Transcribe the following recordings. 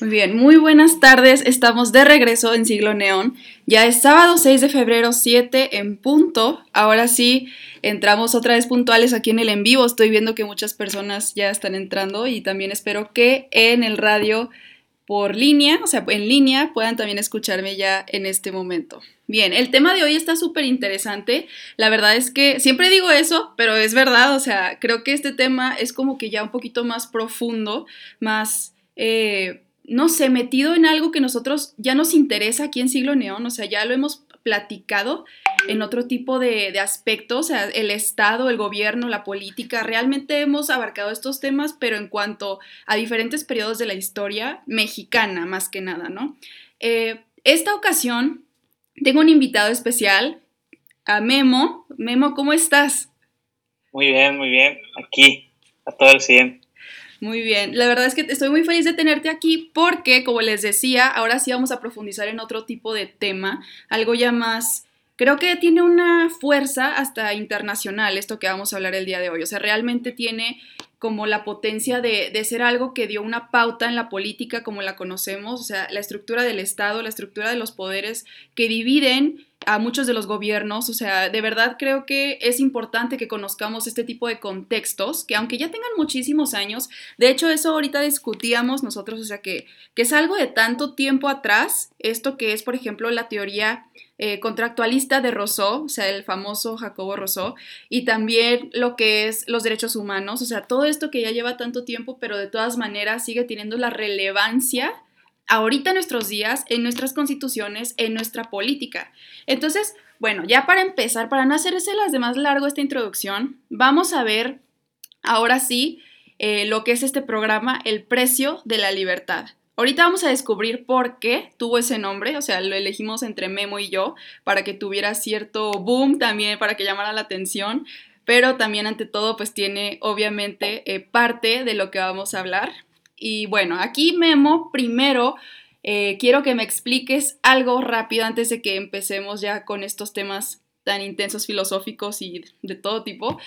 Muy bien, muy buenas tardes. Estamos de regreso en Siglo Neón. Ya es sábado 6 de febrero, 7 en punto. Ahora sí, entramos otra vez puntuales aquí en el en vivo. Estoy viendo que muchas personas ya están entrando y también espero que en el radio por línea, o sea, en línea, puedan también escucharme ya en este momento. Bien, el tema de hoy está súper interesante. La verdad es que siempre digo eso, pero es verdad, o sea, creo que este tema es como que ya un poquito más profundo, más... Eh, no sé, metido en algo que nosotros ya nos interesa aquí en Siglo Neón, o sea, ya lo hemos platicado en otro tipo de, aspectos, o sea, el Estado, el gobierno, la política, realmente hemos abarcado estos temas, pero en cuanto a diferentes periodos de la historia mexicana, más que nada, ¿no? Eh, esta ocasión tengo un invitado especial, a Memo. Memo, ¿cómo estás? Muy bien, muy bien, aquí, a todo el 100. Muy bien, la verdad es que estoy muy feliz de tenerte aquí porque, como les decía, ahora sí vamos a profundizar en otro tipo de tema, algo ya más, creo que tiene una fuerza hasta internacional esto que vamos a hablar el día de hoy, o sea, realmente tiene como la potencia de, de, ser algo que dio una pauta en la política como la conocemos, o sea, la estructura del Estado, la estructura de los poderes que dividen a muchos de los gobiernos. O sea, de verdad creo que es importante que conozcamos este tipo de contextos, que aunque ya tengan muchísimos años, de hecho eso ahorita discutíamos nosotros, o sea, que, que es algo de tanto tiempo atrás, esto que es, por ejemplo, la teoría eh, contractualista de Rousseau, o sea, el famoso Jacobo Rousseau, y también lo que es los derechos humanos, o sea, todo esto que ya lleva tanto tiempo, pero de todas maneras sigue teniendo la relevancia ahorita en nuestros días, en nuestras constituciones, en nuestra política. Entonces, bueno, ya para empezar, para no hacerse las demás largo esta introducción, vamos a ver ahora sí eh, lo que es este programa, el precio de la libertad. Ahorita vamos a descubrir por qué tuvo ese nombre, o sea, lo elegimos entre Memo y yo para que tuviera cierto boom también, para que llamara la atención, pero también ante todo pues tiene obviamente eh, parte de lo que vamos a hablar. Y bueno, aquí Memo, primero eh, quiero que me expliques algo rápido antes de que empecemos ya con estos temas tan intensos filosóficos y de todo tipo.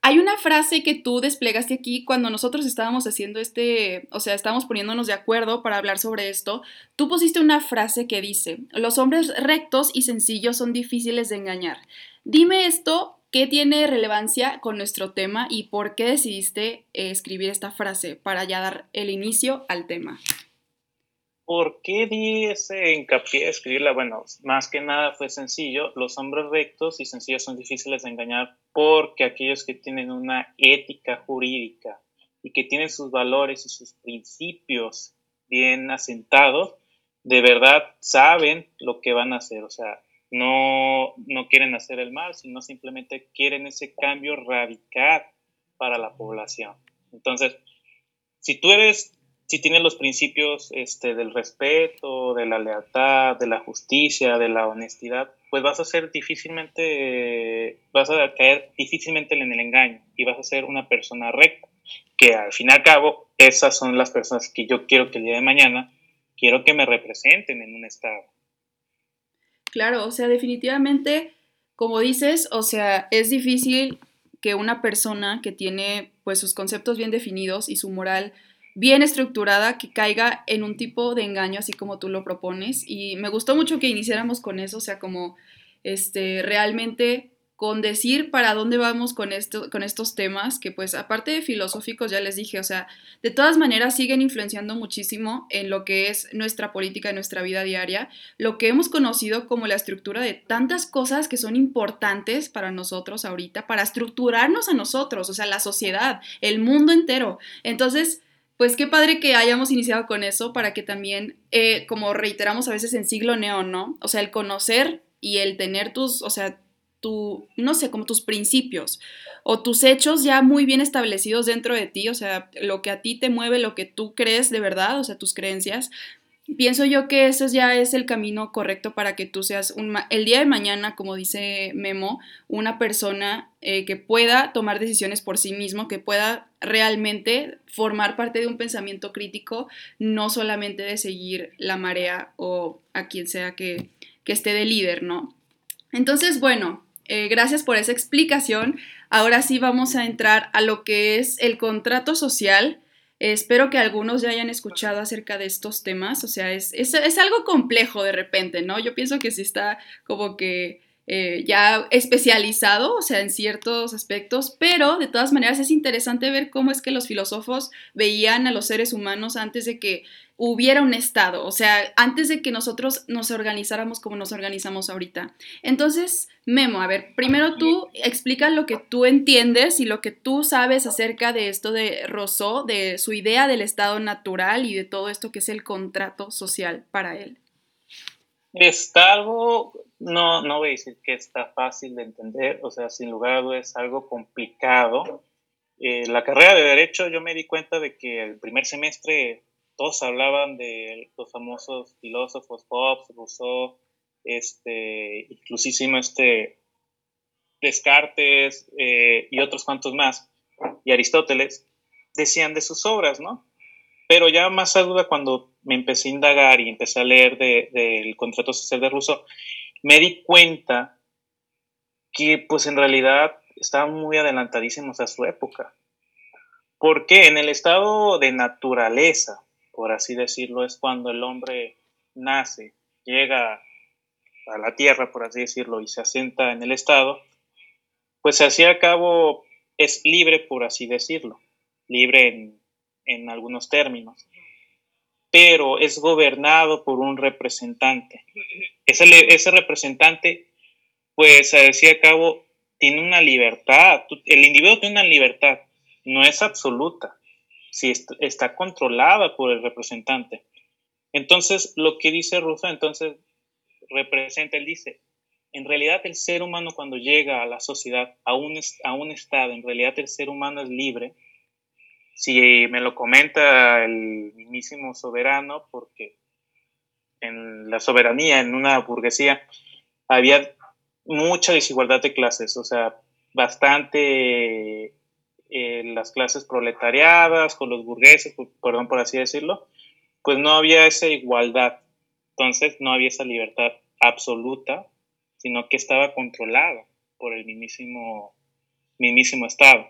Hay una frase que tú desplegaste aquí cuando nosotros estábamos haciendo este, o sea, estábamos poniéndonos de acuerdo para hablar sobre esto. Tú pusiste una frase que dice, los hombres rectos y sencillos son difíciles de engañar. Dime esto ¿Qué tiene relevancia con nuestro tema y por qué decidiste eh, escribir esta frase para ya dar el inicio al tema? ¿Por qué di ese hincapié de escribirla? Bueno, más que nada fue sencillo. Los hombres rectos y sencillos son difíciles de engañar porque aquellos que tienen una ética jurídica y que tienen sus valores y sus principios bien asentados, de verdad saben lo que van a hacer. O sea, no, no quieren hacer el mal, sino simplemente quieren ese cambio radical para la población. Entonces, si tú eres, si tienes los principios este, del respeto, de la lealtad, de la justicia, de la honestidad, pues vas a ser difícilmente, vas a caer difícilmente en el engaño y vas a ser una persona recta, que al fin y al cabo, esas son las personas que yo quiero que el día de mañana, quiero que me representen en un estado. Claro, o sea, definitivamente, como dices, o sea, es difícil que una persona que tiene pues sus conceptos bien definidos y su moral bien estructurada que caiga en un tipo de engaño así como tú lo propones. Y me gustó mucho que iniciáramos con eso, o sea, como este realmente con decir para dónde vamos con, esto, con estos temas, que pues aparte de filosóficos, ya les dije, o sea, de todas maneras siguen influenciando muchísimo en lo que es nuestra política, nuestra vida diaria, lo que hemos conocido como la estructura de tantas cosas que son importantes para nosotros ahorita, para estructurarnos a nosotros, o sea, la sociedad, el mundo entero. Entonces, pues qué padre que hayamos iniciado con eso para que también, eh, como reiteramos a veces en siglo neón, ¿no? O sea, el conocer y el tener tus, o sea, tu, no sé, como tus principios o tus hechos ya muy bien establecidos dentro de ti, o sea, lo que a ti te mueve, lo que tú crees de verdad, o sea, tus creencias. Pienso yo que eso ya es el camino correcto para que tú seas un, el día de mañana, como dice Memo, una persona eh, que pueda tomar decisiones por sí mismo, que pueda realmente formar parte de un pensamiento crítico, no solamente de seguir la marea o a quien sea que, que esté de líder, ¿no? Entonces, bueno, eh, gracias por esa explicación. Ahora sí vamos a entrar a lo que es el contrato social espero que algunos ya hayan escuchado acerca de estos temas, o sea, es, es, es algo complejo de repente, ¿no? Yo pienso que sí está como que eh, ya especializado, o sea, en ciertos aspectos, pero de todas maneras es interesante ver cómo es que los filósofos veían a los seres humanos antes de que hubiera un Estado, o sea, antes de que nosotros nos organizáramos como nos organizamos ahorita. Entonces, Memo, a ver, primero tú explica lo que tú entiendes y lo que tú sabes acerca de esto de Rousseau, de su idea del Estado natural y de todo esto que es el contrato social para él. Está algo no, no voy a decir que está fácil de entender, o sea, sin lugar a dudas es algo complicado. Eh, la carrera de Derecho yo me di cuenta de que el primer semestre todos hablaban de los famosos filósofos Hobbes, Rousseau, este, inclusísimo este Descartes eh, y otros cuantos más, y Aristóteles, decían de sus obras, ¿no? Pero ya más a duda cuando me empecé a indagar y empecé a leer del de, contrato social de Rousseau, me di cuenta que pues en realidad estaban muy adelantadísimos a su época. Porque en el estado de naturaleza, por así decirlo, es cuando el hombre nace, llega a la tierra, por así decirlo, y se asienta en el estado, pues así a cabo es libre, por así decirlo, libre en, en algunos términos pero es gobernado por un representante. Ese, ese representante, pues, a decir cabo, tiene una libertad. El individuo tiene una libertad, no es absoluta, si está controlada por el representante. Entonces, lo que dice Rousseau, entonces, representa, él dice, en realidad el ser humano cuando llega a la sociedad, a a un estado, en realidad el ser humano es libre, si me lo comenta el mismísimo soberano, porque en la soberanía, en una burguesía, había mucha desigualdad de clases, o sea, bastante eh, las clases proletariadas con los burgueses, perdón por así decirlo, pues no había esa igualdad, entonces no había esa libertad absoluta, sino que estaba controlada por el mismísimo, mismísimo Estado.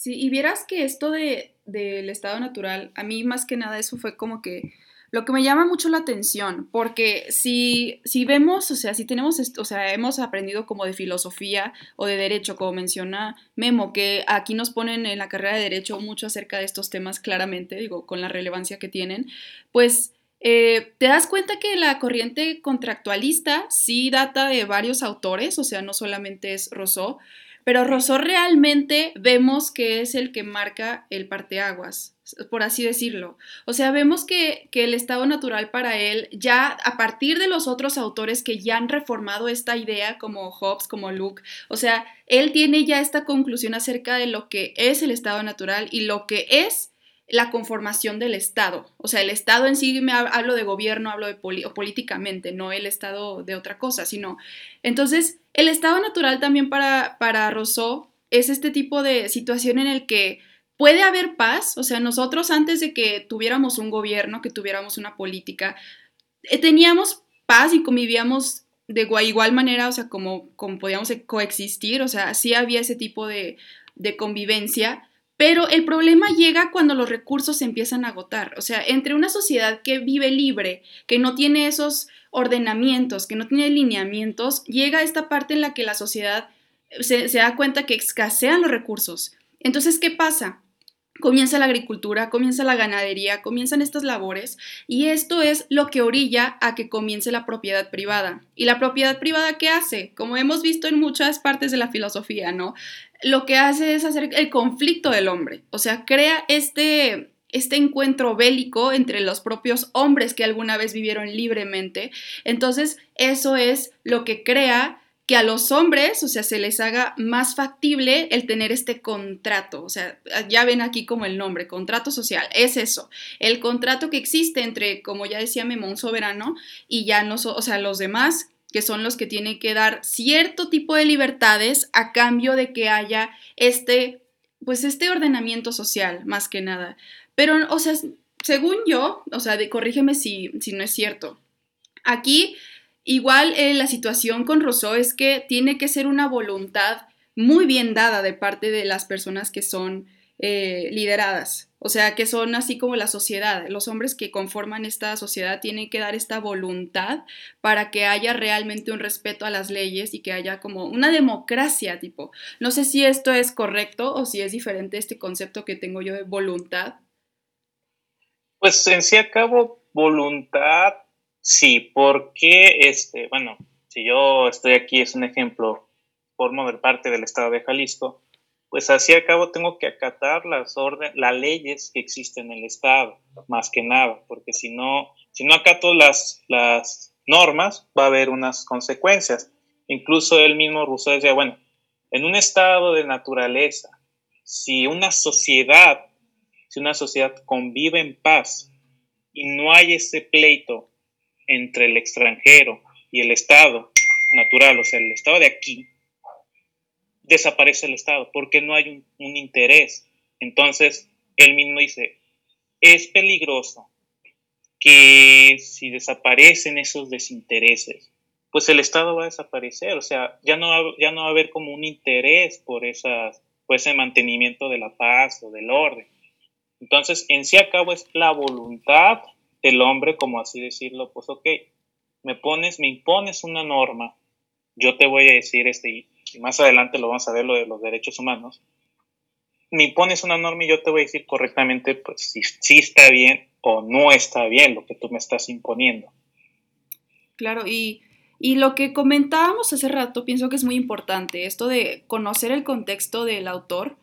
Sí, y vieras que esto de, del estado natural, a mí más que nada eso fue como que lo que me llama mucho la atención, porque si, si vemos, o sea, si tenemos, o sea, hemos aprendido como de filosofía o de derecho, como menciona Memo, que aquí nos ponen en la carrera de derecho mucho acerca de estos temas claramente, digo, con la relevancia que tienen, pues eh, te das cuenta que la corriente contractualista sí data de varios autores, o sea, no solamente es Rousseau, pero Rousseau realmente vemos que es el que marca el parteaguas, por así decirlo. O sea, vemos que, que, el estado natural para él, ya a partir de los otros autores que ya han reformado esta idea, como Hobbes, como Luke, o sea, él tiene ya esta conclusión acerca de lo que es el estado natural y lo que es la conformación del Estado. O sea, el Estado en sí, me hablo de gobierno, hablo de políticamente, no el Estado de otra cosa, sino... Entonces, el Estado natural también para, para Rousseau es este tipo de situación en el que puede haber paz, o sea, nosotros antes de que tuviéramos un gobierno, que tuviéramos una política, eh, teníamos paz y convivíamos de igual manera, o sea, como, como podíamos coexistir, o sea, sí había ese tipo de, de convivencia, pero el problema llega cuando los recursos se empiezan a agotar. O sea, entre una sociedad que vive libre, que no tiene esos ordenamientos, que no tiene lineamientos, llega esta parte en la que la sociedad se, se da cuenta que escasean los recursos. Entonces, ¿qué pasa? comienza la agricultura, comienza la ganadería, comienzan estas labores y esto es lo que orilla a que comience la propiedad privada. ¿Y la propiedad privada qué hace? Como hemos visto en muchas partes de la filosofía, ¿no? Lo que hace es hacer el conflicto del hombre, o sea, crea este este encuentro bélico entre los propios hombres que alguna vez vivieron libremente. Entonces, eso es lo que crea que a los hombres, o sea, se les haga más factible el tener este contrato. O sea, ya ven aquí como el nombre, contrato social, es eso. El contrato que existe entre, como ya decía Memón Soberano, y ya no, o sea, los demás, que son los que tienen que dar cierto tipo de libertades a cambio de que haya este, pues este ordenamiento social, más que nada. Pero, o sea, según yo, o sea, corrígeme si, si no es cierto. Aquí Igual eh, la situación con Rousseau es que tiene que ser una voluntad muy bien dada de parte de las personas que son eh, lideradas. O sea, que son así como la sociedad. Los hombres que conforman esta sociedad tienen que dar esta voluntad para que haya realmente un respeto a las leyes y que haya como una democracia, tipo. No sé si esto es correcto o si es diferente este concepto que tengo yo de voluntad. Pues en sí a cabo, voluntad, sí, porque, este, bueno, si yo estoy aquí, es un ejemplo, formo parte del Estado de Jalisco, pues así a cabo tengo que acatar las órdenes, las leyes que existen en el Estado, más que nada, porque si no, si no acato las, las normas, va a haber unas consecuencias. Incluso él mismo Rousseau decía, bueno, en un estado de naturaleza, si una sociedad, si una sociedad convive en paz y no hay ese pleito entre el extranjero y el estado natural, o sea, el estado de aquí, desaparece el Estado, porque no hay un, interés. Entonces, él mismo dice, es peligroso que si desaparecen esos desintereses, pues el Estado va a desaparecer, o sea, ya no, ya no va a haber como un interés por, esas, por ese mantenimiento de la paz o del orden. Entonces, en sí a cabo es la voluntad del hombre, como así decirlo, pues ok, me pones, me impones una norma, yo te voy a decir este, y más adelante lo vamos a ver lo de los derechos humanos, me impones una norma y yo te voy a decir correctamente pues si, si está bien o no está bien lo que tú me estás imponiendo. Claro, y, y lo que comentábamos hace rato, pienso que es muy importante, esto de conocer el contexto del autor.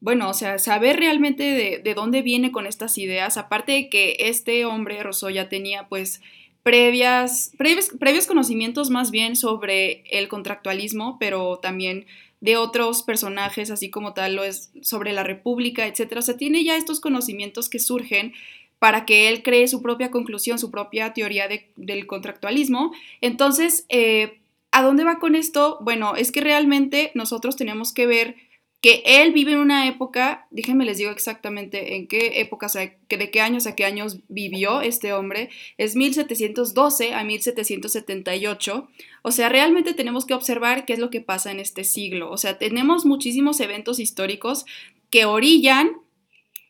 Bueno, o sea, saber realmente de, de dónde viene con estas ideas, aparte de que este hombre, Rousseau, ya tenía pues previas, previos, conocimientos más bien sobre el contractualismo, pero también de otros personajes, así como tal lo es sobre la República, etc. O sea, tiene ya estos conocimientos que surgen para que él cree su propia conclusión, su propia teoría del contractualismo. Entonces, eh, ¿a dónde va con esto? Bueno, es que realmente nosotros tenemos que ver que él vive en una época, déjenme les digo exactamente en qué época, o sea, de qué años a qué años vivió este hombre, es 1712 a 1778, o sea, realmente tenemos que observar qué es lo que pasa en este siglo, o sea, tenemos muchísimos eventos históricos que orillan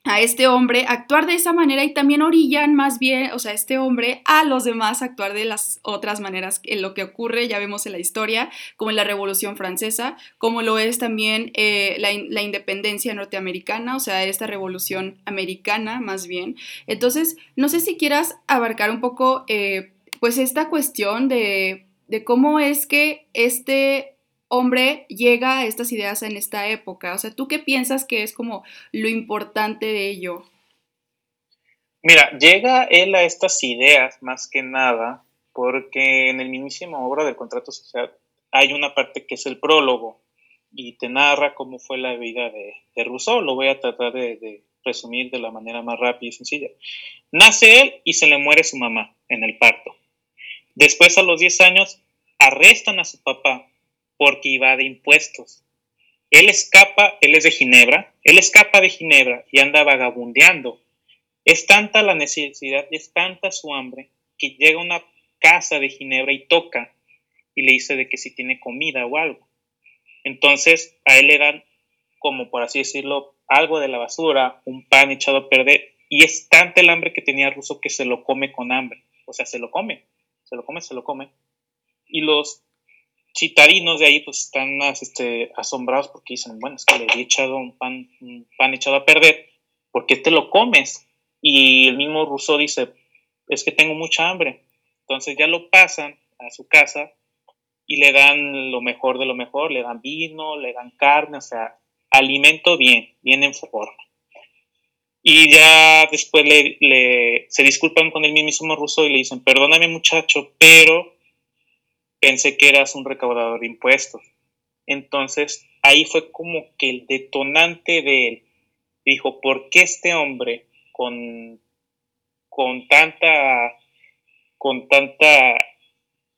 a este hombre actuar de esa manera y también orillan más bien, o sea, este hombre a los demás actuar de las otras maneras en lo que ocurre, ya vemos en la historia, como en la Revolución Francesa, como lo es también eh, la, independencia norteamericana, o sea, esta revolución americana más bien. Entonces, no sé si quieras abarcar un poco, eh, pues, esta cuestión de, de cómo es que este hombre llega a estas ideas en esta época? O sea, ¿tú qué piensas que es como lo importante de ello? Mira, llega él a estas ideas más que nada porque en el mismísimo obra del contrato social hay una parte que es el prólogo y te narra cómo fue la vida de, Rousseau. Lo voy a tratar de, de, resumir de la manera más rápida y sencilla. Nace él y se le muere su mamá en el parto. Después, a los 10 años, arrestan a su papá porque iba de impuestos. Él escapa, él es de Ginebra, él escapa de Ginebra y anda vagabundeando. Es tanta la necesidad, es tanta su hambre, que llega a una casa de Ginebra y toca y le dice de que si tiene comida o algo. Entonces a él le dan, como por así decirlo, algo de la basura, un pan echado a perder, y es tanta el hambre que tenía Ruso que se lo come con hambre. O sea, se lo come, se lo come, se lo come. Y los citadinos de ahí pues están este, asombrados porque dicen, bueno, es que le he echado un pan, pan echado a perder, ¿por qué te lo comes? Y el mismo Rousseau dice, es que tengo mucha hambre. Entonces ya lo pasan a su casa y le dan lo mejor de lo mejor, le dan vino, le dan carne, o sea, alimento bien, bien en forma. Y ya después le, le, se disculpan con el mismo Rousseau y le dicen, perdóname muchacho, pero pensé que eras un recaudador de impuestos. Entonces, ahí fue como que el detonante de él dijo, ¿por qué este hombre con, con tanta, con tanta,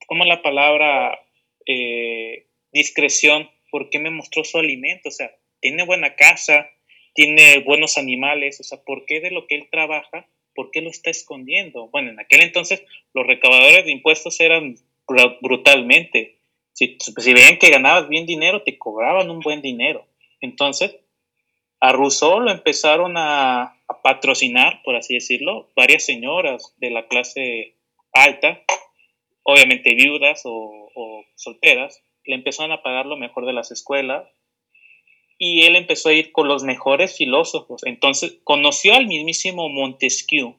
¿cómo la palabra? Eh, discreción, ¿por qué me mostró su alimento? O sea, tiene buena casa, tiene buenos animales, o sea, ¿por qué de lo que él trabaja, por qué lo está escondiendo? Bueno, en aquel entonces los recaudadores de impuestos eran brutalmente. Si, si veían que ganabas bien dinero, te cobraban un buen dinero. Entonces, A Rousseau lo empezaron a, patrocinar, por así decirlo, varias señoras de la clase alta, obviamente viudas o, o solteras, le empezaron a pagar lo mejor de las escuelas y él empezó a ir con los mejores filósofos. Entonces conoció al mismísimo Montesquieu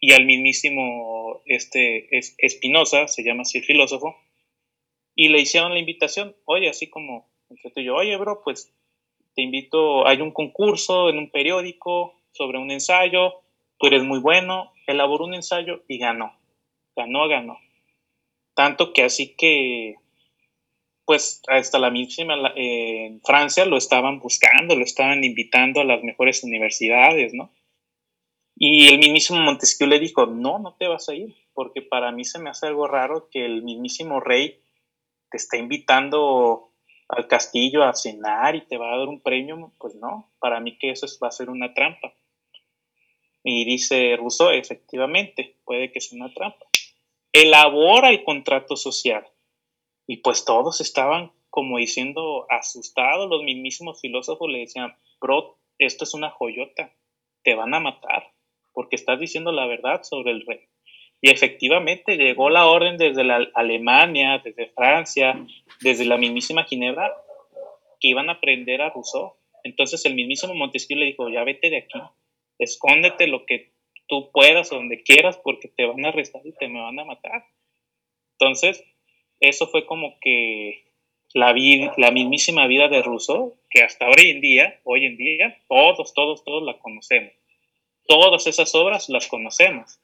y al mismísimo este, Espinosa, se llama así el filósofo, y le hicieron la invitación, oye, así como entre yo, oye, bro, pues te invito, hay un concurso en un periódico sobre un ensayo, tú eres muy bueno, elaboró un ensayo y ganó, ganó, ganó. Tanto que así que pues hasta la misma en Francia lo estaban buscando, lo estaban invitando a las mejores universidades, ¿no? Y el mismísimo Montesquieu le dijo, no, no te vas a ir, porque para mí se me hace algo raro que el mismísimo rey te está invitando al castillo a cenar y te va a dar un premio, pues no, para mí que eso va a ser una trampa. Y dice Rousseau, efectivamente, puede que sea una trampa. Elabora el contrato social y pues todos estaban como diciendo asustados, los mismísimos filósofos le decían, bro, esto es una joyota, te van a matar porque estás diciendo la verdad sobre el rey. Y efectivamente llegó la orden desde Alemania, desde Francia, desde la mismísima Ginebra, que iban a prender a Rousseau. Entonces el mismísimo Montesquieu le dijo, ya vete de aquí, escóndete lo que tú puedas, donde quieras, porque te van a arrestar y te me van a matar. Entonces, eso fue como que la, la mismísima vida de Rousseau, que hasta hoy en día, hoy en día, todos, todos, todos la conocemos. Todas esas obras las conocemos.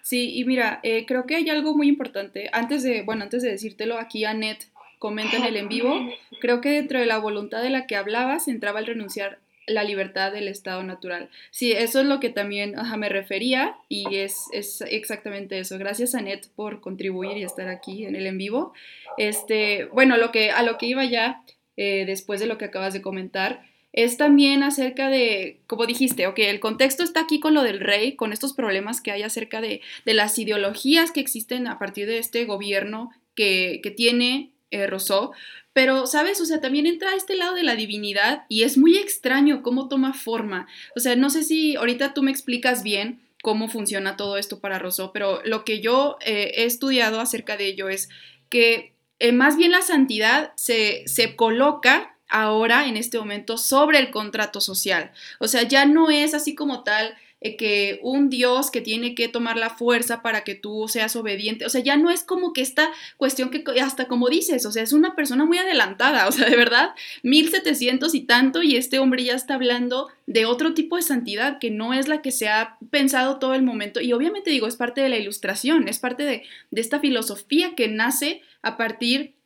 Sí, y mira, eh, creo que hay algo muy importante. Antes de, bueno, antes de decírtelo, aquí Annette comenta en el en vivo, creo que dentro de la voluntad de la que hablabas entraba el renunciar la libertad del estado natural. Sí, eso es lo que también me refería y es, es, exactamente eso. Gracias, Anet, por contribuir y estar aquí en el en vivo. Este, bueno, lo que, a lo que iba ya eh, después de lo que acabas de comentar es también acerca de, como dijiste, ok, el contexto está aquí con lo del rey, con estos problemas que hay acerca de, de las ideologías que existen a partir de este gobierno que, que tiene eh, Rousseau, pero, ¿sabes? O sea, también entra a este lado de la divinidad y es muy extraño cómo toma forma. O sea, no sé si ahorita tú me explicas bien cómo funciona todo esto para Rousseau, pero lo que yo eh, he estudiado acerca de ello es que eh, más bien la santidad se, se coloca ahora, en este momento, sobre el contrato social. O sea, ya no es así como tal eh, que un Dios que tiene que tomar la fuerza para que tú seas obediente, o sea, ya no es como que esta cuestión que hasta como dices, o sea, es una persona muy adelantada, o sea, de verdad, 1700 y tanto, y este hombre ya está hablando de otro tipo de santidad que no es la que se ha pensado todo el momento, y obviamente digo, es parte de la ilustración, es parte de, de esta filosofía que nace a partir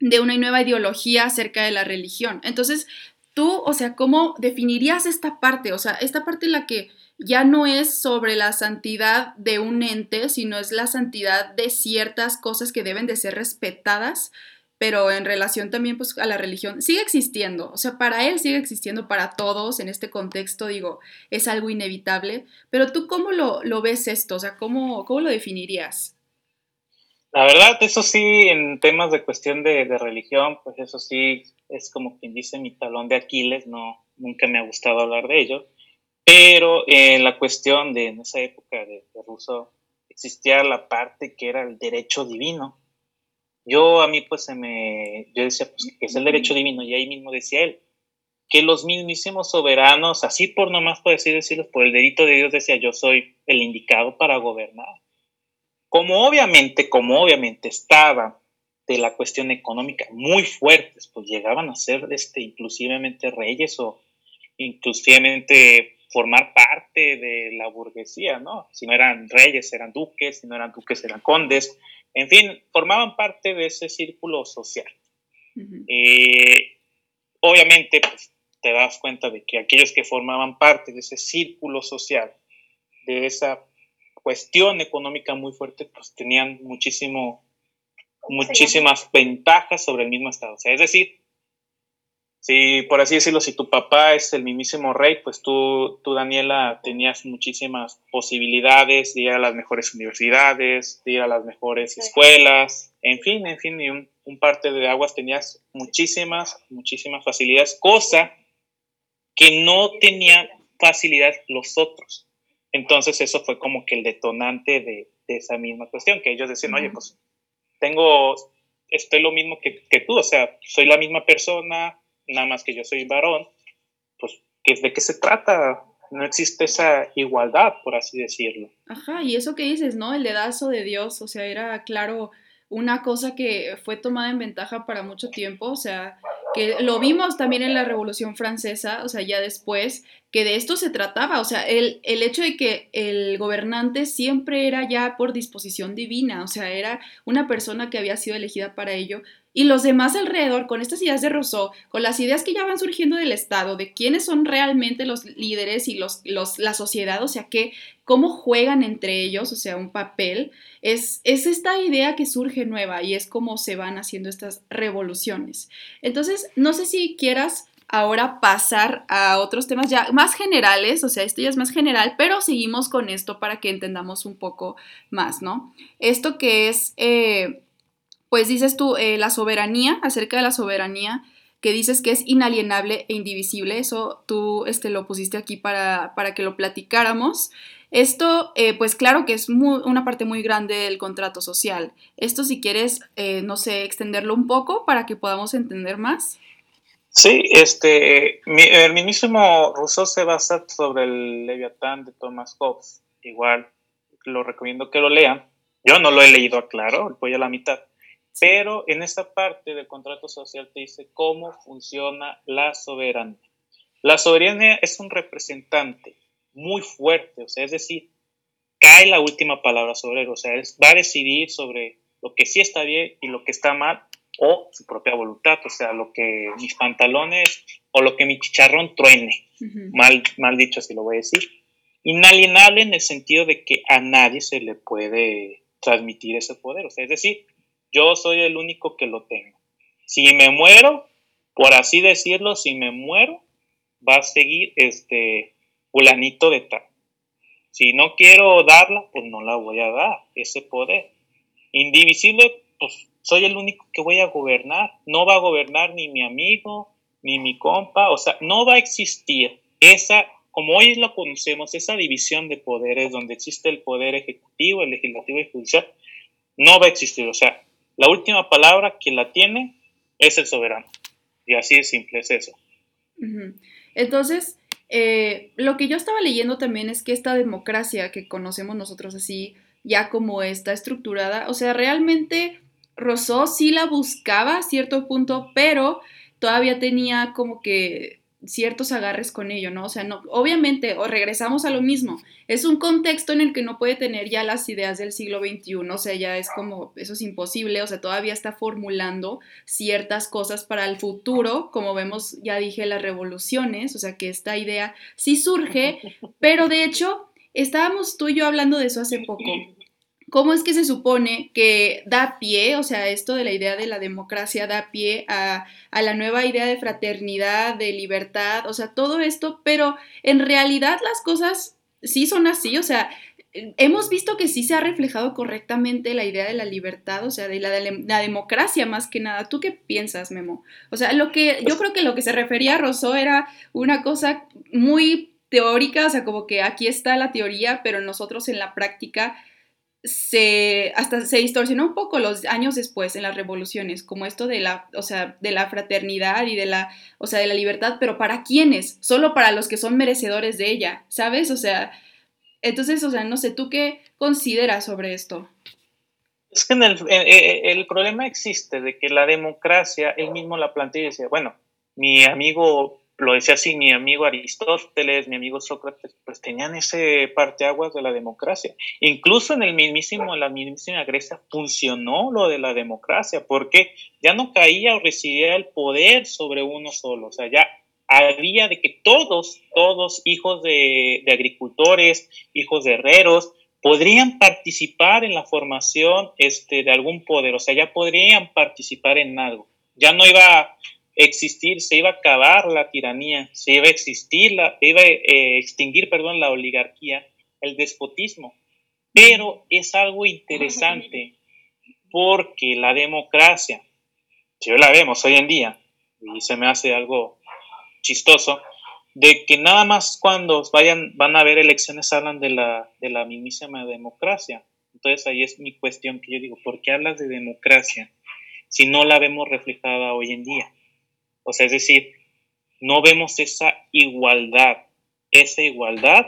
de una nueva ideología acerca de la religión. Entonces, tú, o sea, ¿cómo definirías esta parte? O sea, esta parte en la que ya no es sobre la santidad de un ente, sino es la santidad de ciertas cosas que deben de ser respetadas, pero en relación también pues a la religión sigue existiendo, o sea, para él sigue existiendo para todos en este contexto, digo, es algo inevitable, pero tú cómo lo, ves esto, o sea, ¿cómo, cómo lo definirías? La verdad, eso sí, en temas de cuestión de, de, religión, pues eso sí es como quien dice mi talón de Aquiles, no, nunca me ha gustado hablar de ello. Pero en la cuestión de en esa época de, de Rousseau existía la parte que era el derecho divino. Yo a mí pues se me, yo decía pues que es el derecho divino y ahí mismo decía él que los mismísimos soberanos, así por nomás por así decirlo, por el delito de Dios decía yo soy el indicado para gobernar. Como obviamente, como obviamente estaba de la cuestión económica muy fuertes, pues llegaban a ser este, inclusivemente reyes o inclusivemente formar parte de la burguesía, ¿no? Si no eran reyes, eran duques, si no eran duques, eran condes, en fin, formaban parte de ese círculo social. Eh, obviamente, pues, te das cuenta de que aquellos que formaban parte de ese círculo social, de esa cuestión económica muy fuerte, pues tenían muchísimo, muchísimas ventajas sobre el mismo Estado. O sea, es decir, si, por así decirlo, si tu papá es el mismísimo rey, pues tú, tú Daniela, tenías muchísimas posibilidades de ir a las mejores universidades, de ir a las mejores escuelas, en fin, en fin, y un, un parte de aguas tenías muchísimas, muchísimas facilidades, cosa que no tenían facilidad los otros. Entonces eso fue como que el detonante de, esa misma cuestión, que ellos decían, oye, pues tengo, estoy lo mismo que, que, tú, o sea, soy la misma persona, nada más que yo soy varón, pues, ¿de qué se trata? No existe esa igualdad, por así decirlo. Ajá, y eso que dices, ¿no? El dedazo de Dios, o sea, era claro una cosa que fue tomada en ventaja para mucho tiempo, o sea, que lo vimos también en la Revolución Francesa, o sea, ya después, que de esto se trataba, o sea, el, el hecho de que el gobernante siempre era ya por disposición divina, o sea, era una persona que había sido elegida para ello, y los demás alrededor, con estas ideas de Rousseau, con las ideas que ya van surgiendo del Estado, de quiénes son realmente los líderes y los, los, la sociedad, o sea, que, cómo juegan entre ellos, o sea, un papel, es, es esta idea que surge nueva y es cómo se van haciendo estas revoluciones. Entonces, no sé si quieras ahora pasar a otros temas ya más generales, o sea, esto ya es más general, pero seguimos con esto para que entendamos un poco más, ¿no? Esto que es... Eh, pues dices tú eh, la soberanía, acerca de la soberanía, que dices que es inalienable e indivisible, eso tú este, lo pusiste aquí para, para que lo platicáramos. Esto, eh, pues claro que es una parte muy grande del contrato social. Esto si quieres, no sé, extenderlo un poco para que podamos entender más. Sí, este, el mismísimo Rousseau se basa sobre el Leviatán de Thomas Hobbes. Igual, lo recomiendo que lo lean. Yo no lo he leído, claro, voy a la mitad. Pero en esta parte del contrato social te dice cómo funciona la soberanía. La soberanía es un representante muy fuerte, o sea, es decir, cae la última palabra sobre él, o sea, él va a decidir sobre lo que sí está bien y lo que está mal, o su propia voluntad, o sea, lo que mis pantalones o lo que mi chicharrón truene, mal, mal dicho así lo voy a decir. Inalienable en el sentido de que a nadie se le puede transmitir ese poder, o sea, es decir, yo soy el único que lo tengo. Si me muero, por así decirlo, si me muero, va a seguir este fulanito de tal. Si no quiero darla, pues no la voy a dar, ese poder. Indivisible, pues soy el único que voy a gobernar. No va a gobernar ni mi amigo, ni mi compa, o sea, no va a existir esa, como hoy lo conocemos, esa división de poderes donde existe el poder ejecutivo, el legislativo y judicial, no va a existir. O sea, la última palabra que la tiene es el soberano. Y así de simple es eso. Entonces, eh, lo que yo estaba leyendo también es que esta democracia que conocemos nosotros así, ya como está estructurada, o sea, realmente Rousseau sí la buscaba a cierto punto, pero todavía tenía como que ciertos agarres con ello, ¿no? O sea, no, obviamente, o regresamos a lo mismo, es un contexto en el que no puede tener ya las ideas del siglo XXI, o sea, ya es como, eso es imposible, o sea, todavía está formulando ciertas cosas para el futuro, como vemos, ya dije, las revoluciones, o sea, que esta idea sí surge, pero de hecho, estábamos tú y yo hablando de eso hace poco, ¿Cómo es que se supone que da pie, o sea, esto de la idea de la democracia da pie a, la nueva idea de fraternidad, de libertad, o sea, todo esto, pero en realidad las cosas sí son así, o sea, hemos visto que sí se ha reflejado correctamente la idea de la libertad, o sea, de la, de la, democracia más que nada. ¿Tú qué piensas, Memo? O sea, lo que yo creo que lo que se refería a Rousseau era una cosa muy teórica, o sea, como que aquí está la teoría, pero nosotros en la práctica se hasta se distorsionó un poco los años después en las revoluciones, como esto de la, o sea, de la fraternidad y de la, o sea, de la libertad, pero ¿para quiénes? Solo para los que son merecedores de ella, ¿sabes? O sea, entonces, o sea, no sé, ¿tú qué consideras sobre esto? Es que en el, el, el problema existe de que la democracia, él mismo la plantea y decía, bueno, mi amigo lo decía así mi amigo Aristóteles, mi amigo Sócrates, pues tenían ese parteaguas de la democracia. Incluso en el mismísimo, en la mismísima Grecia funcionó lo de la democracia, porque ya no caía o residía el poder sobre uno solo, o sea, ya había de que todos, todos hijos de, de agricultores, hijos de herreros, podrían participar en la formación este, de algún poder, o sea, ya podrían participar en algo. Ya no iba existir, se iba a acabar la tiranía, se iba a existir, la, iba a eh, extinguir, perdón, la oligarquía, el despotismo. Pero es algo interesante porque la democracia, si la vemos hoy en día, y se me hace algo chistoso, de que nada más cuando vayan, van a haber elecciones hablan de la, de la mismísima democracia. Entonces ahí es mi cuestión que yo digo, ¿por qué hablas de democracia si no la vemos reflejada hoy en día? O sea, es decir, no vemos esa igualdad, esa igualdad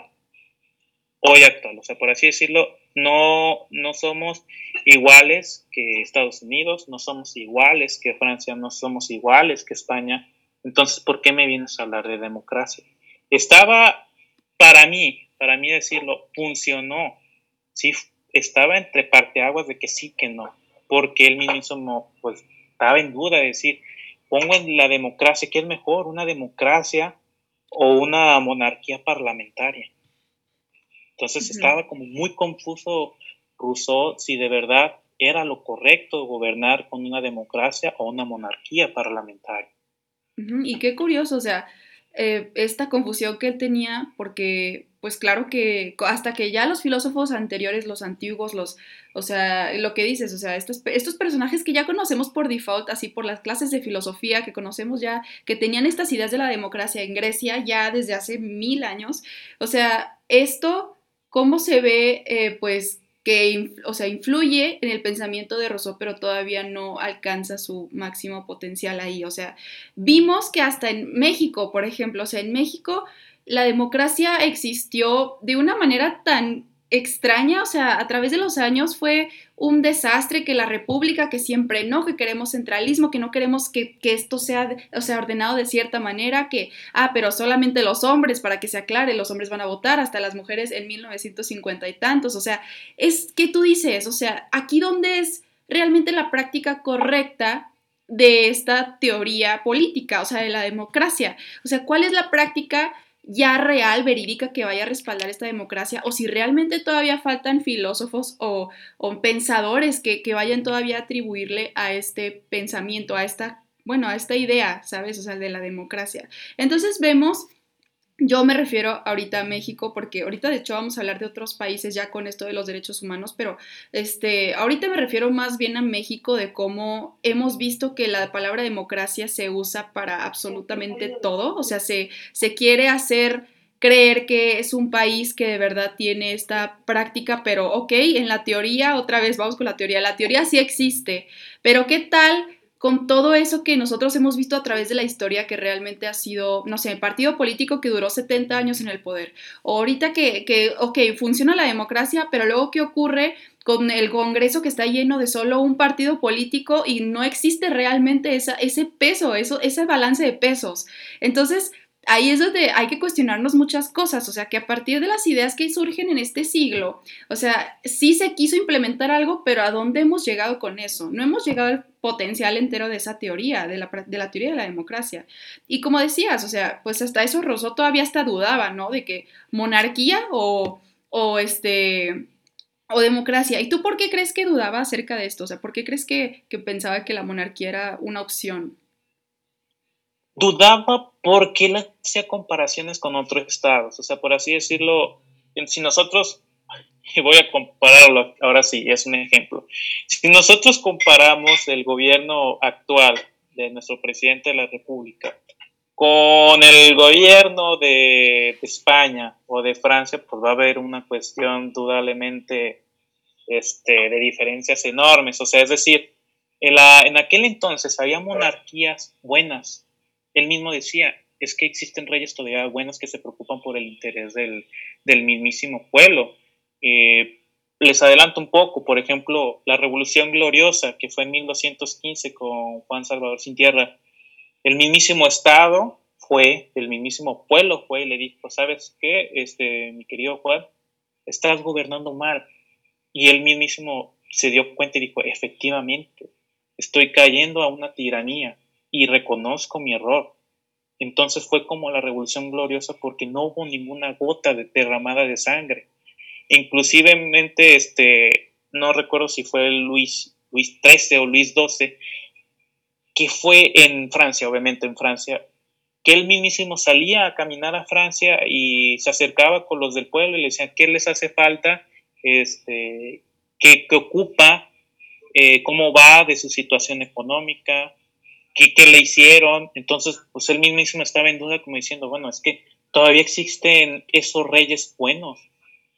hoy actual. O sea, por así decirlo, no, no somos iguales que Estados Unidos, no somos iguales que Francia, no somos iguales que España. Entonces, ¿por qué me vienes a hablar de democracia? Estaba, para mí, para mí decirlo, funcionó. Sí, estaba entre parteaguas de que sí, que no. Porque él mismo, pues, estaba en duda de decir, pongo en la democracia, ¿qué es mejor? ¿Una democracia o una monarquía parlamentaria? Entonces estaba como muy confuso Rousseau si de verdad era lo correcto gobernar con una democracia o una monarquía parlamentaria. Y qué curioso, o sea, eh, esta confusión que él tenía, porque pues claro que hasta que ya los filósofos anteriores, los antiguos, los, o sea, lo que dices, o sea, estos, estos personajes que ya conocemos por default, así por las clases de filosofía que conocemos ya, que tenían estas ideas de la democracia en Grecia ya desde hace mil años, o sea, esto cómo se ve, eh, pues, que, o sea, influye en el pensamiento de Rousseau, pero todavía no alcanza su máximo potencial ahí. O sea, vimos que hasta en México, por ejemplo, o sea, en México la democracia existió de una manera tan extraña, o sea, a través de los años fue un desastre que la república, que siempre no, que queremos centralismo, que no queremos que, esto sea, o sea, ordenado de cierta manera, que, ah, pero solamente los hombres, para que se aclare, los hombres van a votar, hasta las mujeres en 1950 y tantos, o sea, es que tú dices, o sea, aquí donde es realmente la práctica correcta de esta teoría política, o sea, de la democracia, o sea, ¿cuál es la práctica ya real, verídica, que vaya a respaldar esta democracia, o si realmente todavía faltan filósofos o, pensadores que, que, vayan todavía a atribuirle a este pensamiento, a esta, bueno, a esta idea, ¿sabes? O sea, de la democracia. Entonces vemos yo me refiero ahorita a México porque ahorita de hecho vamos a hablar de otros países ya con esto de los derechos humanos, pero este, ahorita me refiero más bien a México de cómo hemos visto que la palabra democracia se usa para absolutamente todo, o sea, se, se quiere hacer creer que es un país que de verdad tiene esta práctica, pero ok, en la teoría, otra vez vamos con la teoría, la teoría sí existe, pero ¿qué tal con todo eso que nosotros hemos visto a través de la historia que realmente ha sido, no sé, el partido político que duró 70 años en el poder. O ahorita que, que, ok, funciona la democracia, pero luego ¿qué ocurre con el Congreso que está lleno de solo un partido político y no existe realmente esa, ese peso, eso, ese balance de pesos? Entonces, ahí es donde hay que cuestionarnos muchas cosas, o sea, que a partir de las ideas que surgen en este siglo, o sea, sí se quiso implementar algo, pero ¿a dónde hemos llegado con eso? No hemos llegado al potencial entero de esa teoría, de la, teoría de la democracia. Y como decías, o sea, pues hasta eso Rousseau todavía hasta dudaba, ¿no? De que monarquía o, este democracia. ¿Y tú por qué crees que dudaba acerca de esto? O sea, ¿por qué crees que pensaba que la monarquía era una opción? dudaba porque él hacía comparaciones con otros estados. O sea, por así decirlo, si nosotros, y voy a compararlo, ahora sí, es un ejemplo. Si nosotros comparamos el gobierno actual de nuestro presidente de la República con el gobierno de, España o de Francia, pues va a haber una cuestión dudablemente este, de diferencias enormes. O sea, es decir, en, la, en aquel entonces había monarquías buenas, él mismo decía, es que existen reyes todavía buenos que se preocupan por el interés del, mismísimo pueblo. Eh, les adelanto un poco, por ejemplo, la Revolución Gloriosa, que fue en 1215 con Juan Salvador Sin Tierra, el mismísimo Estado fue, el mismísimo pueblo fue y le dijo, ¿sabes qué, este, mi querido Juan? Estás gobernando mal. Y él mismísimo se dio cuenta y dijo, efectivamente, estoy cayendo a una tiranía y reconozco mi error. Entonces fue como la revolución gloriosa porque no hubo ninguna gota de derramada de sangre. Inclusivemente, este, no recuerdo si fue Luis, Luis XIII o Luis XII, que fue en Francia, obviamente en Francia, que él mismísimo salía a caminar a Francia y se acercaba con los del pueblo y le decía, ¿qué les hace falta? Este, ¿qué, qué ocupa? eh, cómo va de su situación económica, qué, qué, le hicieron. Entonces, pues él mismo estaba en duda como diciendo, bueno, es que todavía existen esos reyes buenos.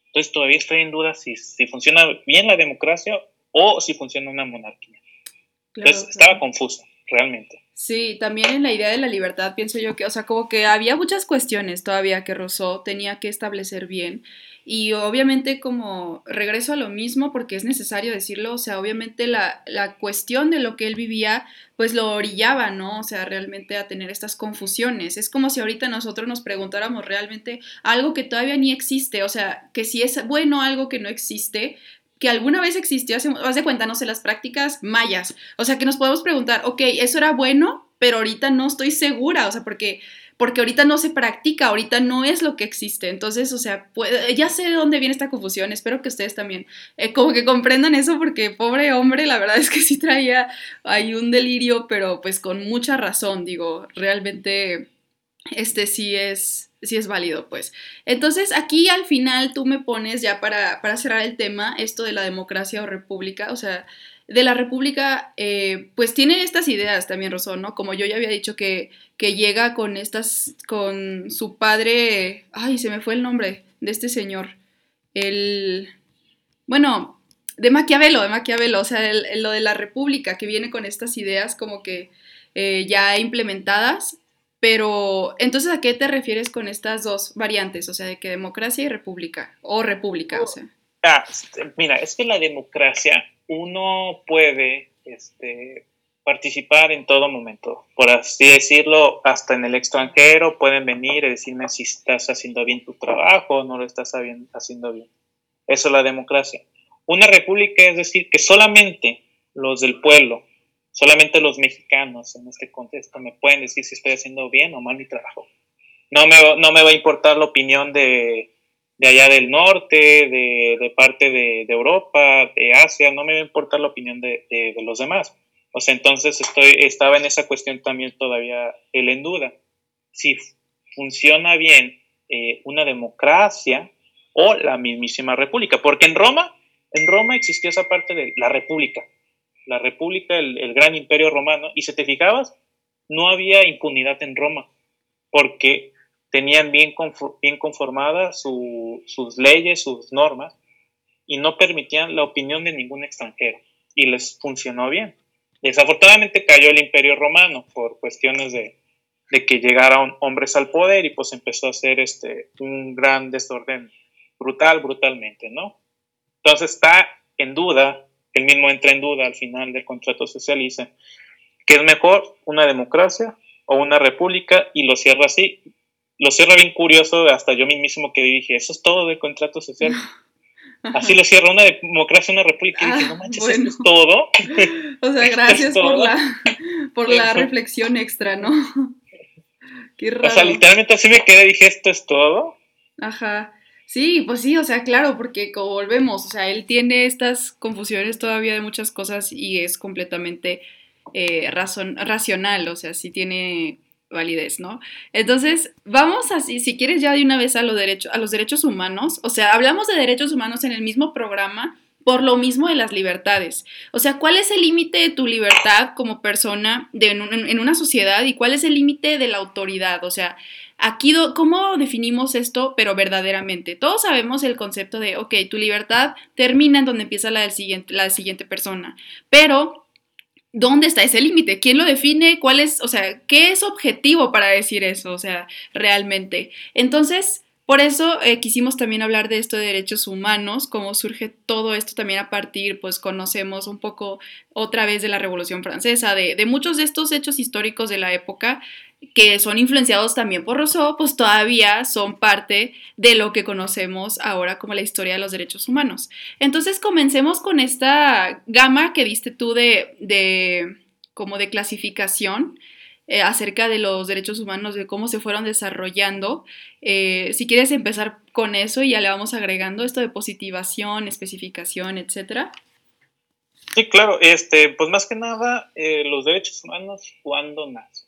Entonces todavía estoy en duda si, si funciona bien la democracia o si funciona una monarquía. Entonces estaba confuso, realmente. Sí, también en la idea de la libertad pienso yo que, o sea, como que había muchas cuestiones todavía que Rousseau tenía que establecer bien. Y obviamente como regreso a lo mismo porque es necesario decirlo, o sea, obviamente la, la, cuestión de lo que él vivía pues lo orillaba, ¿no? O sea, realmente a tener estas confusiones. Es como si ahorita nosotros nos preguntáramos realmente algo que todavía ni existe, o sea, que si es bueno algo que no existe, que alguna vez existió, haz de cuenta, no sé, las prácticas mayas. O sea, que nos podemos preguntar, ok, eso era bueno, pero ahorita no estoy segura, o sea, porque, porque ahorita no se practica, ahorita no es lo que existe. Entonces, o sea, ya sé de dónde viene esta confusión, espero que ustedes también eh, como que comprendan eso, porque pobre hombre, la verdad es que sí traía ahí un delirio, pero pues con mucha razón, digo, realmente este sí es si es válido, pues. Entonces, aquí al final tú me pones, ya para, cerrar el tema, esto de la democracia o república, o sea, de la república, eh, pues tiene estas ideas también Rousseau, ¿no? Como yo ya había dicho que, que llega con estas, con su padre, ay, se me fue el nombre de este señor, el, bueno, de Maquiavelo, de Maquiavelo, o sea, lo de la república, que viene con estas ideas como que eh, ya implementadas pero, entonces, ¿a qué te refieres con estas dos variantes? O sea, de que democracia y república, o república, o sea. Ah, este, mira, es que la democracia, uno puede este, participar en todo momento, por así decirlo, hasta en el extranjero pueden venir y decirme si estás haciendo bien tu trabajo o no lo estás haciendo bien. Eso es la democracia. Una república es decir que solamente los del pueblo Solamente los mexicanos en este contexto me pueden decir si estoy haciendo bien o mal mi trabajo. No me, no me va a importar la opinión de, de allá del norte, de, de parte de, de, Europa, de Asia, no me va a importar la opinión de, de, los demás. O sea, entonces estoy, estaba en esa cuestión también todavía él en duda. Si funciona bien eh, una democracia o la mismísima república, porque en Roma, en Roma existió esa parte de la república, la República, el, gran imperio romano, y si te fijabas, no había impunidad en Roma, porque tenían bien, bien conformadas sus leyes, sus normas, y no permitían la opinión de ningún extranjero, y les funcionó bien. Desafortunadamente cayó el imperio romano por cuestiones de, que llegaron hombres al poder y pues empezó a ser este, un gran desorden brutal, brutalmente, ¿no? Entonces está en duda él mismo entra en duda al final del contrato social y dice que es mejor una democracia o una república y lo cierra así. Lo cierra bien curioso, hasta yo mismo que dije, eso es todo del contrato social. Así lo cierra una democracia, una república. Y dije, no manches, eso es todo. O sea, gracias por la, por la reflexión extra, ¿no? Qué raro. O sea, literalmente así me quedé, dije, esto es todo. Ajá. Sí, pues sí, o sea, claro, porque como volvemos, o sea, él tiene estas confusiones todavía de muchas cosas y es completamente eh, razón, racional, o sea, sí tiene validez, ¿no? Entonces, vamos así, si quieres ya de una vez a, lo derecho, a los derechos humanos, o sea, hablamos de derechos humanos en el mismo programa por lo mismo de las libertades. O sea, ¿cuál es el límite de tu libertad como persona de, en una sociedad y cuál es el límite de la autoridad? O sea, Aquí, ¿cómo definimos esto, pero verdaderamente? Todos sabemos el concepto de, ok, tu libertad termina en donde empieza la, del siguiente, la siguiente persona, pero ¿dónde está ese límite? ¿Quién lo define? ¿Cuál es, o sea, qué es objetivo para decir eso? O sea, realmente. Entonces, por eso eh, quisimos también hablar de esto de derechos humanos, cómo surge todo esto también a partir, pues conocemos un poco otra vez de la Revolución Francesa, de, de muchos de estos hechos históricos de la época que son influenciados también por Rousseau, pues todavía son parte de lo que conocemos ahora como la historia de los derechos humanos. Entonces comencemos con esta gama que diste tú de, de como de clasificación eh, acerca de los derechos humanos, de cómo se fueron desarrollando. Eh, si quieres empezar con eso y ya le vamos agregando esto de positivación, especificación, etcétera. Sí, claro, este, pues más que nada, eh, los derechos humanos cuando nacen.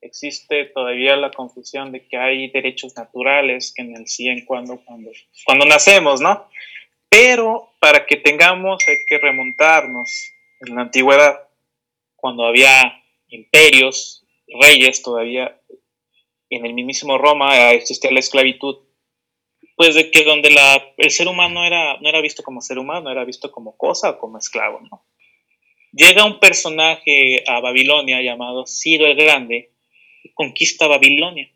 Existe todavía la confusión de que hay derechos naturales que en el sí en cuando, cuando, cuando nacemos, ¿no? Pero para que tengamos hay que remontarnos en la antigüedad, cuando había imperios, reyes todavía, en el mismísimo Roma existía la esclavitud, pues de que donde el ser humano era, no era visto como ser humano, era visto como cosa o como esclavo, ¿no? Llega un personaje a Babilonia llamado Ciro el Grande conquista Babilonia.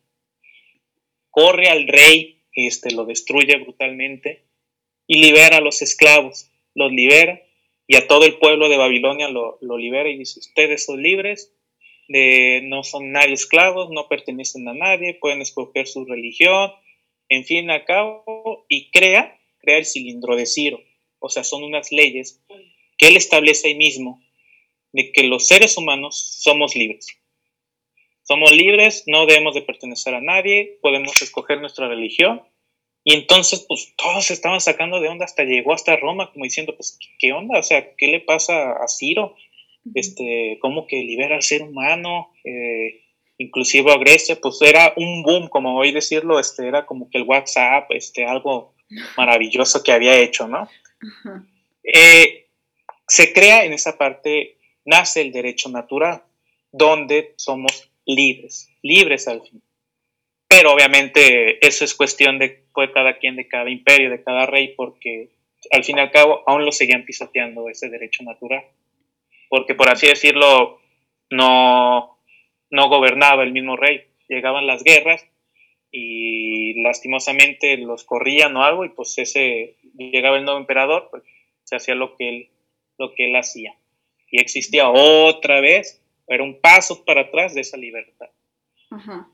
Corre al rey, este, lo destruye brutalmente y libera a los esclavos. Los libera y a todo el pueblo de Babilonia lo, libera y dice, ustedes son libres, de, no son nadie esclavos, no pertenecen a nadie, pueden escoger su religión, en fin, a cabo, y crea, crea el cilindro de Ciro. O sea, son unas leyes que él establece ahí mismo de que los seres humanos somos libres. Somos libres, no debemos de pertenecer a nadie, podemos escoger nuestra religión. Y entonces, pues todos estaban sacando de onda hasta llegó hasta Roma, como diciendo, pues, ¿qué onda? O sea, ¿qué le pasa a Ciro? Este, ¿Cómo que libera al ser humano? Eh, inclusive a Grecia, pues era un boom, como hoy decirlo, este, era como que el WhatsApp, este, algo maravilloso que había hecho, ¿no? Eh, se crea en esa parte, nace el derecho natural, donde somos libres, libres al fin. Pero obviamente eso es cuestión de, cada quien, de cada imperio, de cada rey, porque al fin y al cabo aún lo seguían pisoteando ese derecho natural. Porque por así decirlo, no, no gobernaba el mismo rey. Llegaban las guerras y lastimosamente los corrían o algo y pues ese llegaba el nuevo emperador, pues se hacía lo que él lo que él hacía. Y existía otra vez, era un paso para atrás de esa libertad. Ajá.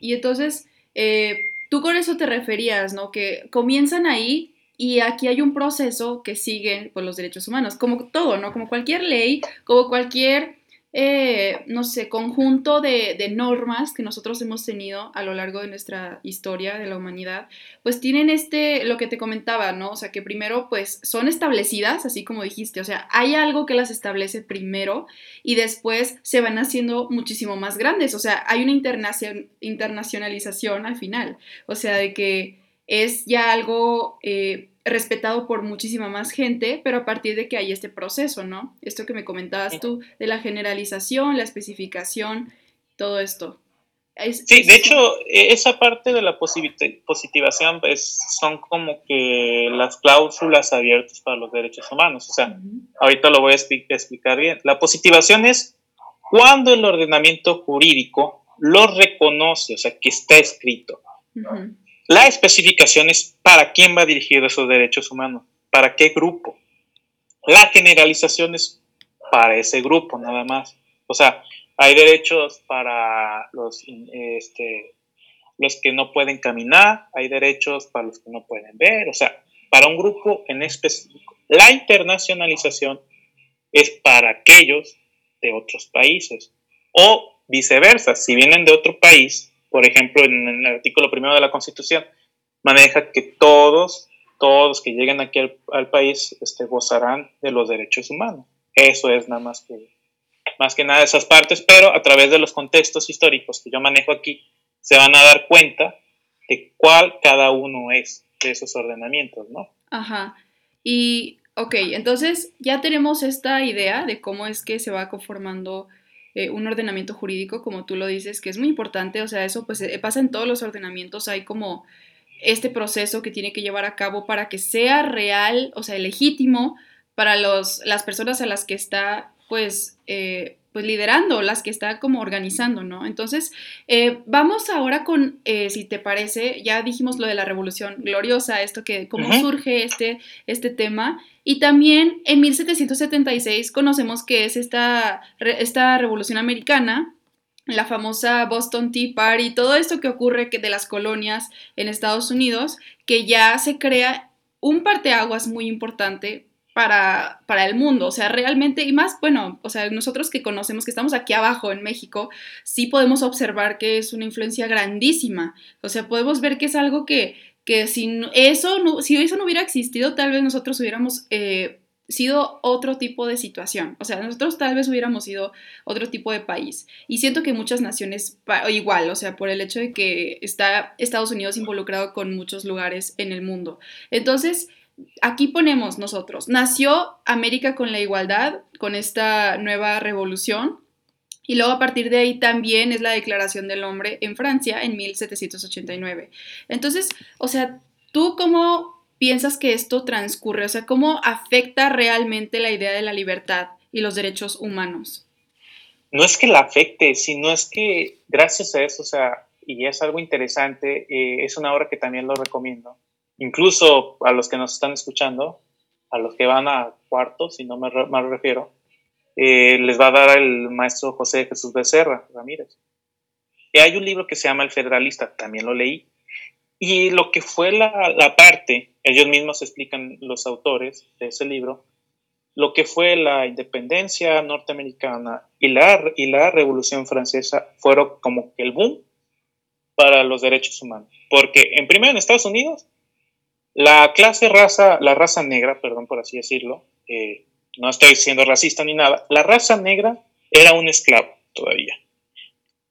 Y entonces, eh, tú con eso te referías, ¿no? Que comienzan ahí y aquí hay un proceso que sigue por los derechos humanos, como todo, ¿no? Como cualquier ley, como cualquier eh, no sé, conjunto de, normas que nosotros hemos tenido a lo largo de nuestra historia de la humanidad, pues tienen este, lo que te comentaba, ¿no? O sea, que primero pues son establecidas, así como dijiste, o sea, hay algo que las establece primero y después se van haciendo muchísimo más grandes, o sea, hay una internacionalización al final, o sea, de que es ya algo... Eh, respetado por muchísima más gente, pero a partir de que hay este proceso, ¿no? Esto que me comentabas tú, de la generalización, la especificación, todo esto. sí, de hecho, e, esa parte de la positivación pues, son como que las cláusulas abiertas para los derechos humanos. O sea, ahorita lo voy a explicar bien. La positivación es cuando el ordenamiento jurídico lo reconoce, o sea, que está escrito. La especificación es para quién va dirigido esos derechos humanos, para qué grupo. La generalización es para ese grupo nada más. O sea, hay derechos para los, este, los que no pueden caminar, hay derechos para los que no pueden ver, o sea, para un grupo en específico. La internacionalización es para aquellos de otros países o viceversa, si vienen de otro país, por ejemplo, en el artículo primero de la Constitución, maneja que todos, todos que lleguen aquí al, país este, gozarán de los derechos humanos. Eso es nada más que, más que nada esas partes, pero a través de los contextos históricos que yo manejo aquí, se van a dar cuenta de cuál cada uno es de esos ordenamientos, ¿no? Ajá. Y, ok, entonces ya tenemos esta idea de cómo es que se va conformando eh, un ordenamiento jurídico, como tú lo dices, que es muy importante, o sea, eso pues eh, pasa en todos los ordenamientos, hay como este proceso que tiene que llevar a cabo para que sea real, o sea, legítimo para los, las personas a las que está pues, eh, pues liderando, las que está como organizando, ¿no? Entonces, vamos ahora con, si te parece, ya dijimos lo de la revolución gloriosa, esto que, cómo surge este, este tema, y también en 1776 conocemos que es esta, esta revolución americana, la famosa Boston Tea Party, todo esto que ocurre que de las colonias en Estados Unidos, que ya se crea un parteaguas muy importante para, para, el mundo, o sea, realmente, y más, bueno, o sea, nosotros que conocemos, que estamos aquí abajo en México, sí podemos observar que es una influencia grandísima, o sea, podemos ver que es algo que, que si eso no, si eso no hubiera existido, tal vez nosotros hubiéramos eh, sido otro tipo de situación. O sea, nosotros tal vez hubiéramos sido otro tipo de país. Y siento que muchas naciones igual, o sea, por el hecho de que está Estados Unidos involucrado con muchos lugares en el mundo. Entonces, aquí ponemos nosotros, nació América con la igualdad, con esta nueva revolución, y luego a partir de ahí también es la Declaración del Hombre en Francia en 1789. Entonces, o sea, ¿tú cómo piensas que esto transcurre? O sea, ¿cómo afecta realmente la idea de la libertad y los derechos humanos? No es que la afecte, sino es que gracias a eso, o sea, y es algo interesante, eh, es una obra que también lo recomiendo. Incluso a los que nos están escuchando, a los que van a cuarto, si no me mal refiero, eh, les va a dar el maestro José Jesús Becerra Ramírez. Y hay un libro que se llama El Federalista, también lo leí. Y lo que fue la, la parte, ellos mismos explican los autores de ese libro, lo que fue la independencia norteamericana y la, y la revolución francesa fueron como el boom para los derechos humanos. Porque en primero en Estados Unidos, la clase raza, la raza negra, perdón por así decirlo, eh, no estoy siendo racista ni nada, la raza negra era un esclavo todavía.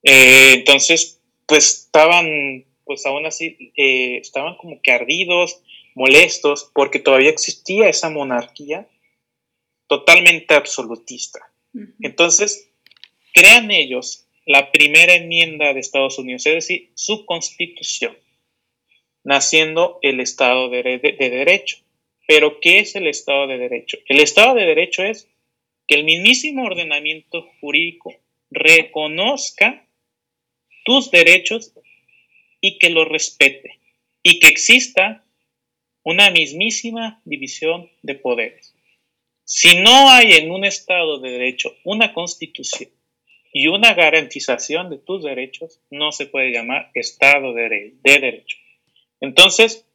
Eh, entonces, pues estaban, pues aún así, eh, estaban como que ardidos, molestos, porque todavía existía esa monarquía totalmente absolutista. Entonces, crean ellos la primera enmienda de Estados Unidos, es decir, su constitución, naciendo el Estado de Derecho. Pero, ¿qué es el Estado de Derecho? El Estado de Derecho es que el mismísimo ordenamiento jurídico reconozca tus derechos y que los respete y que exista una mismísima división de poderes. Si no hay en un Estado de Derecho una constitución y una garantización de tus derechos, no se puede llamar Estado de, Derecho. Entonces,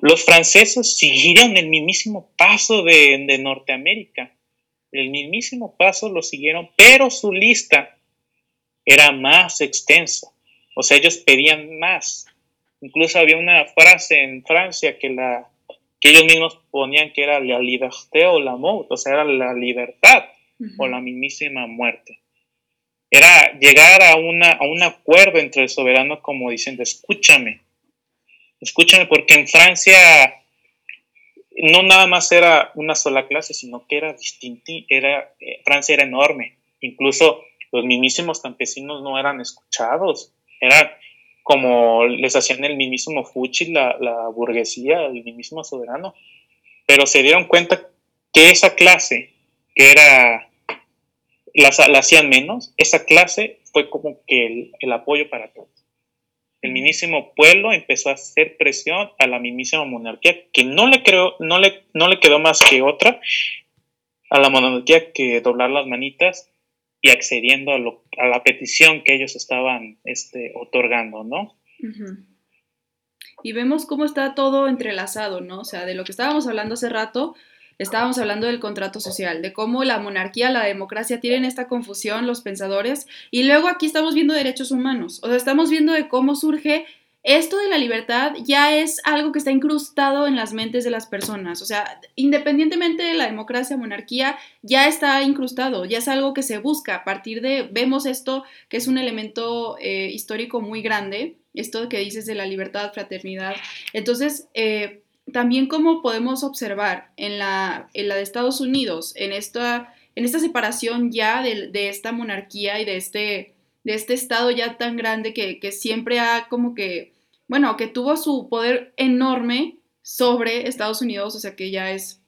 los franceses siguieron el mismísimo paso de, Norteamérica. El mismísimo paso lo siguieron, pero su lista era más extensa. O sea, ellos pedían más. Incluso había una frase en Francia que, la, que ellos mismos ponían que era la liberté o la mort, o sea, era la libertad o la mismísima muerte. Era llegar a, una, a un acuerdo entre el soberano como diciendo, escúchame, Escúchame, porque en Francia no nada más era una sola clase, sino que era distinta, era, eh, Francia era enorme, incluso los mismísimos campesinos no eran escuchados, era como les hacían el mismísimo Fuchi, la, la burguesía, el mismísimo soberano, pero se dieron cuenta que esa clase, que era, la, hacían menos, esa clase fue como que el, el apoyo para todos el mismísimo pueblo empezó a hacer presión a la mismísima monarquía, que no le, creo, no le, no le quedó más que otra a la monarquía que doblar las manitas y accediendo a, la petición que ellos estaban este, otorgando, ¿no? Y vemos cómo está todo entrelazado, ¿no? O sea, de lo que estábamos hablando hace rato, estábamos hablando del contrato social, de cómo la monarquía, la democracia tienen esta confusión los pensadores y luego aquí estamos viendo derechos humanos, o sea, estamos viendo de cómo surge esto de la libertad ya es algo que está incrustado en las mentes de las personas. O sea, independientemente de la democracia, monarquía, ya está incrustado, ya es algo que se busca. A partir de, vemos esto que es un elemento eh, histórico muy grande, esto que dices de la libertad, fraternidad. Entonces, eh, también como podemos observar en la, en la de Estados Unidos, en esta, en esta separación ya de, de, esta monarquía y de este, de este estado ya tan grande que, que siempre ha como que, bueno, que tuvo su poder enorme sobre Estados Unidos, o sea que ya es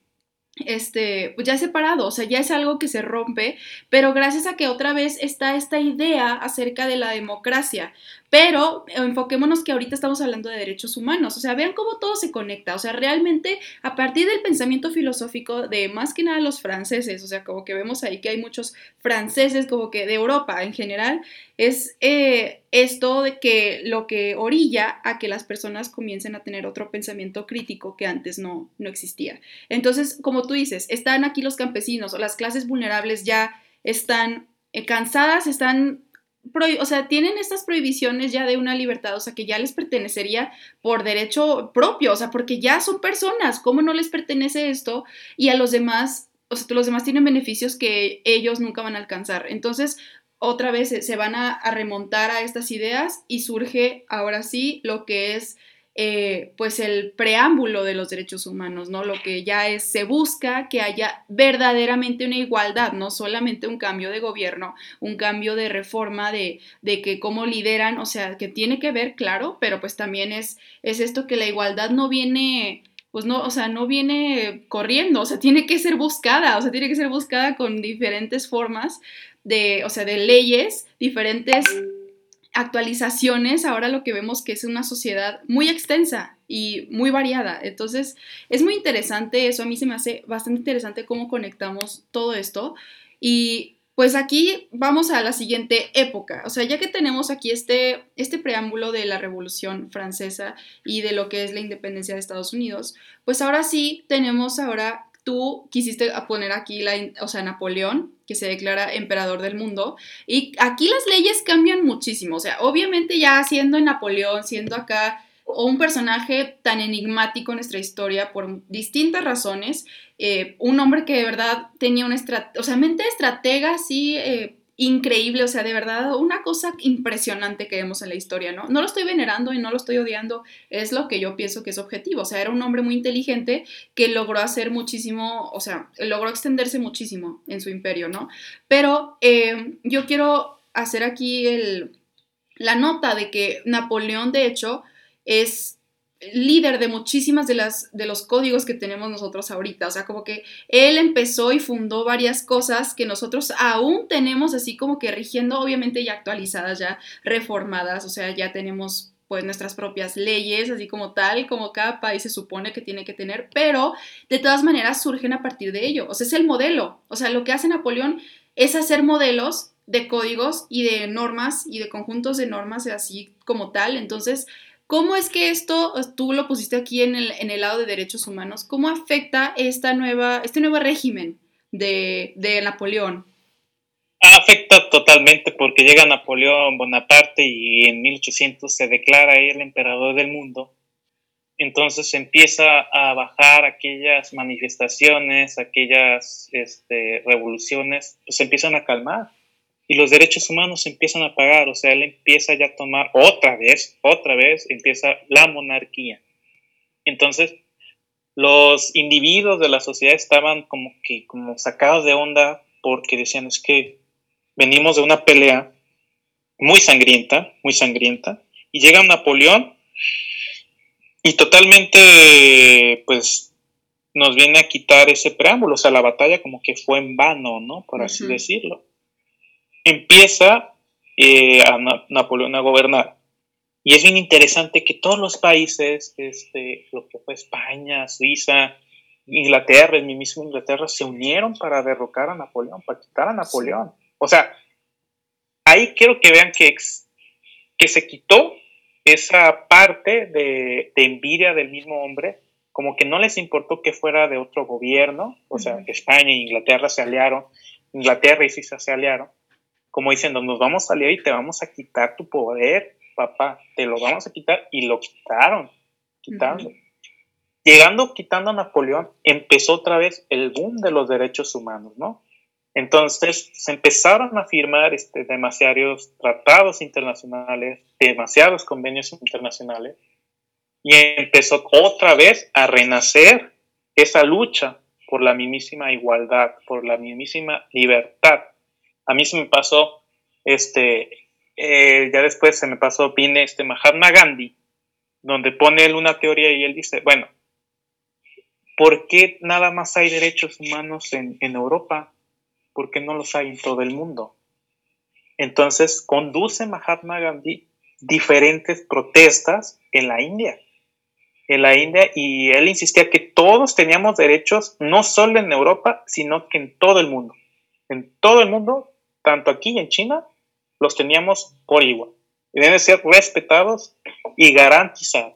este, pues ya es separado, o sea, ya es algo que se rompe, pero gracias a que otra vez está esta idea acerca de la democracia, pero enfoquémonos que ahorita estamos hablando de derechos humanos, o sea, vean cómo todo se conecta, o sea, realmente a partir del pensamiento filosófico de más que nada los franceses, o sea, como que vemos ahí que hay muchos franceses, como que de Europa en general, es eh, esto de que lo que orilla a que las personas comiencen a tener otro pensamiento crítico que antes no, no existía. Entonces, como tú dices, están aquí los campesinos o las clases vulnerables ya están eh, cansadas, están o sea, tienen estas prohibiciones ya de una libertad, o sea, que ya les pertenecería por derecho propio, o sea, porque ya son personas, ¿cómo no les pertenece esto? Y a los demás, o sea, los demás tienen beneficios que ellos nunca van a alcanzar. Entonces, otra vez se van a, remontar a estas ideas y surge ahora sí lo que es eh, pues el preámbulo de los derechos humanos, ¿no? Lo que ya es, se busca que haya verdaderamente una igualdad, no solamente un cambio de gobierno, un cambio de reforma de, de que cómo lideran, o sea, que tiene que ver, claro, pero pues también es, es esto que la igualdad no viene pues no, o sea, no viene corriendo, o sea, tiene que ser buscada, o sea, tiene que ser buscada con diferentes formas de, o sea, de leyes, diferentes actualizaciones, ahora lo que vemos que es una sociedad muy extensa y muy variada. Entonces, es muy interesante eso, a mí se me hace bastante interesante cómo conectamos todo esto. Y pues aquí vamos a la siguiente época. O sea, ya que tenemos aquí este, este preámbulo de la Revolución Francesa y de lo que es la independencia de Estados Unidos, pues ahora sí tenemos ahora tú quisiste poner aquí, la, o sea, Napoleón, que se declara emperador del mundo, y aquí las leyes cambian muchísimo, o sea, obviamente ya siendo Napoleón, siendo acá un personaje tan enigmático en nuestra historia por distintas razones, eh, un hombre que de verdad tenía una o sea, mente estratega, sí, eh, increíble, o sea, de verdad, una cosa impresionante que vemos en la historia, ¿no? No lo estoy venerando y no lo estoy odiando, es lo que yo pienso que es objetivo, o sea, era un hombre muy inteligente que logró hacer muchísimo, o sea, logró extenderse muchísimo en su imperio, ¿no? Pero eh, yo quiero hacer aquí el, la nota de que Napoleón, de hecho, es líder de muchísimas de las de los códigos que tenemos nosotros ahorita, o sea, como que él empezó y fundó varias cosas que nosotros aún tenemos así como que rigiendo, obviamente ya actualizadas, ya reformadas, o sea, ya tenemos pues nuestras propias leyes, así como tal, como cada país se supone que tiene que tener, pero de todas maneras surgen a partir de ello, o sea, es el modelo, o sea, lo que hace Napoleón es hacer modelos de códigos y de normas y de conjuntos de normas así como tal, entonces ¿Cómo es que esto, tú lo pusiste aquí en el, en el lado de derechos humanos, cómo afecta esta nueva, este nuevo régimen de, de Napoleón? Afecta totalmente porque llega Napoleón Bonaparte y en 1800 se declara el emperador del mundo. Entonces empieza a bajar aquellas manifestaciones, aquellas este, revoluciones, pues empiezan a calmar y los derechos humanos empiezan a pagar, o sea, él empieza ya a tomar otra vez, otra vez, empieza la monarquía. Entonces, los individuos de la sociedad estaban como que como sacados de onda porque decían, es que venimos de una pelea muy sangrienta, muy sangrienta, y llega Napoleón y totalmente, pues, nos viene a quitar ese preámbulo, o sea, la batalla como que fue en vano, ¿no? Por así decirlo empieza eh, a Napoleón a gobernar. Y es bien interesante que todos los países, este, lo que fue España, Suiza, Inglaterra, el mismo Inglaterra, se unieron para derrocar a Napoleón, para quitar a Napoleón. O sea, ahí quiero que vean que, que se quitó esa parte de, envidia del mismo hombre, como que no les importó que fuera de otro gobierno, o sea, que España e Inglaterra se aliaron, Inglaterra y Suiza se aliaron, como diciendo, nos vamos a aliar y te vamos a quitar tu poder, papá, te lo vamos a quitar y lo quitaron, quitando. Llegando, quitando a Napoleón, empezó otra vez el boom de los derechos humanos, ¿no? Entonces se empezaron a firmar este, demasiados tratados internacionales, demasiados convenios internacionales, y empezó otra vez a renacer esa lucha por la mismísima igualdad, por la mismísima libertad a mí se me pasó, este, eh, ya después se me pasó, viene este Mahatma Gandhi, donde pone él una teoría y él dice, bueno, ¿por qué nada más hay derechos humanos en, en Europa? ¿Por qué no los hay en todo el mundo? Entonces conduce Mahatma Gandhi diferentes protestas en la India. En la India, y él insistía que todos teníamos derechos, no solo en Europa, sino que en todo el mundo. En todo el mundo tanto aquí y en China, los teníamos por igual. Y deben ser respetados y garantizados.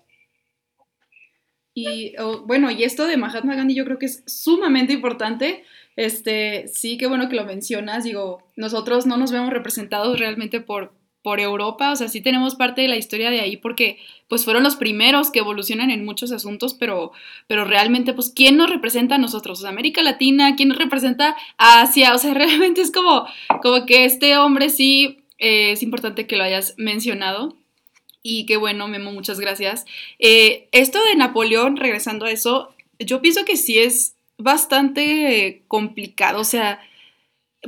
Y bueno, y esto de Mahatma Gandhi yo creo que es sumamente importante. Este, sí, qué bueno que lo mencionas. Digo, nosotros no nos vemos representados realmente por, por Europa, o sea, sí tenemos parte de la historia de ahí porque pues fueron los primeros que evolucionan en muchos asuntos, pero, pero realmente pues ¿quién nos representa a nosotros? América Latina, ¿quién nos representa a Asia? O sea, realmente es como, como que este hombre sí eh, es importante que lo hayas mencionado. Y qué bueno, Memo, muchas gracias. Eh, esto de Napoleón, regresando a eso, yo pienso que sí es bastante complicado. O sea,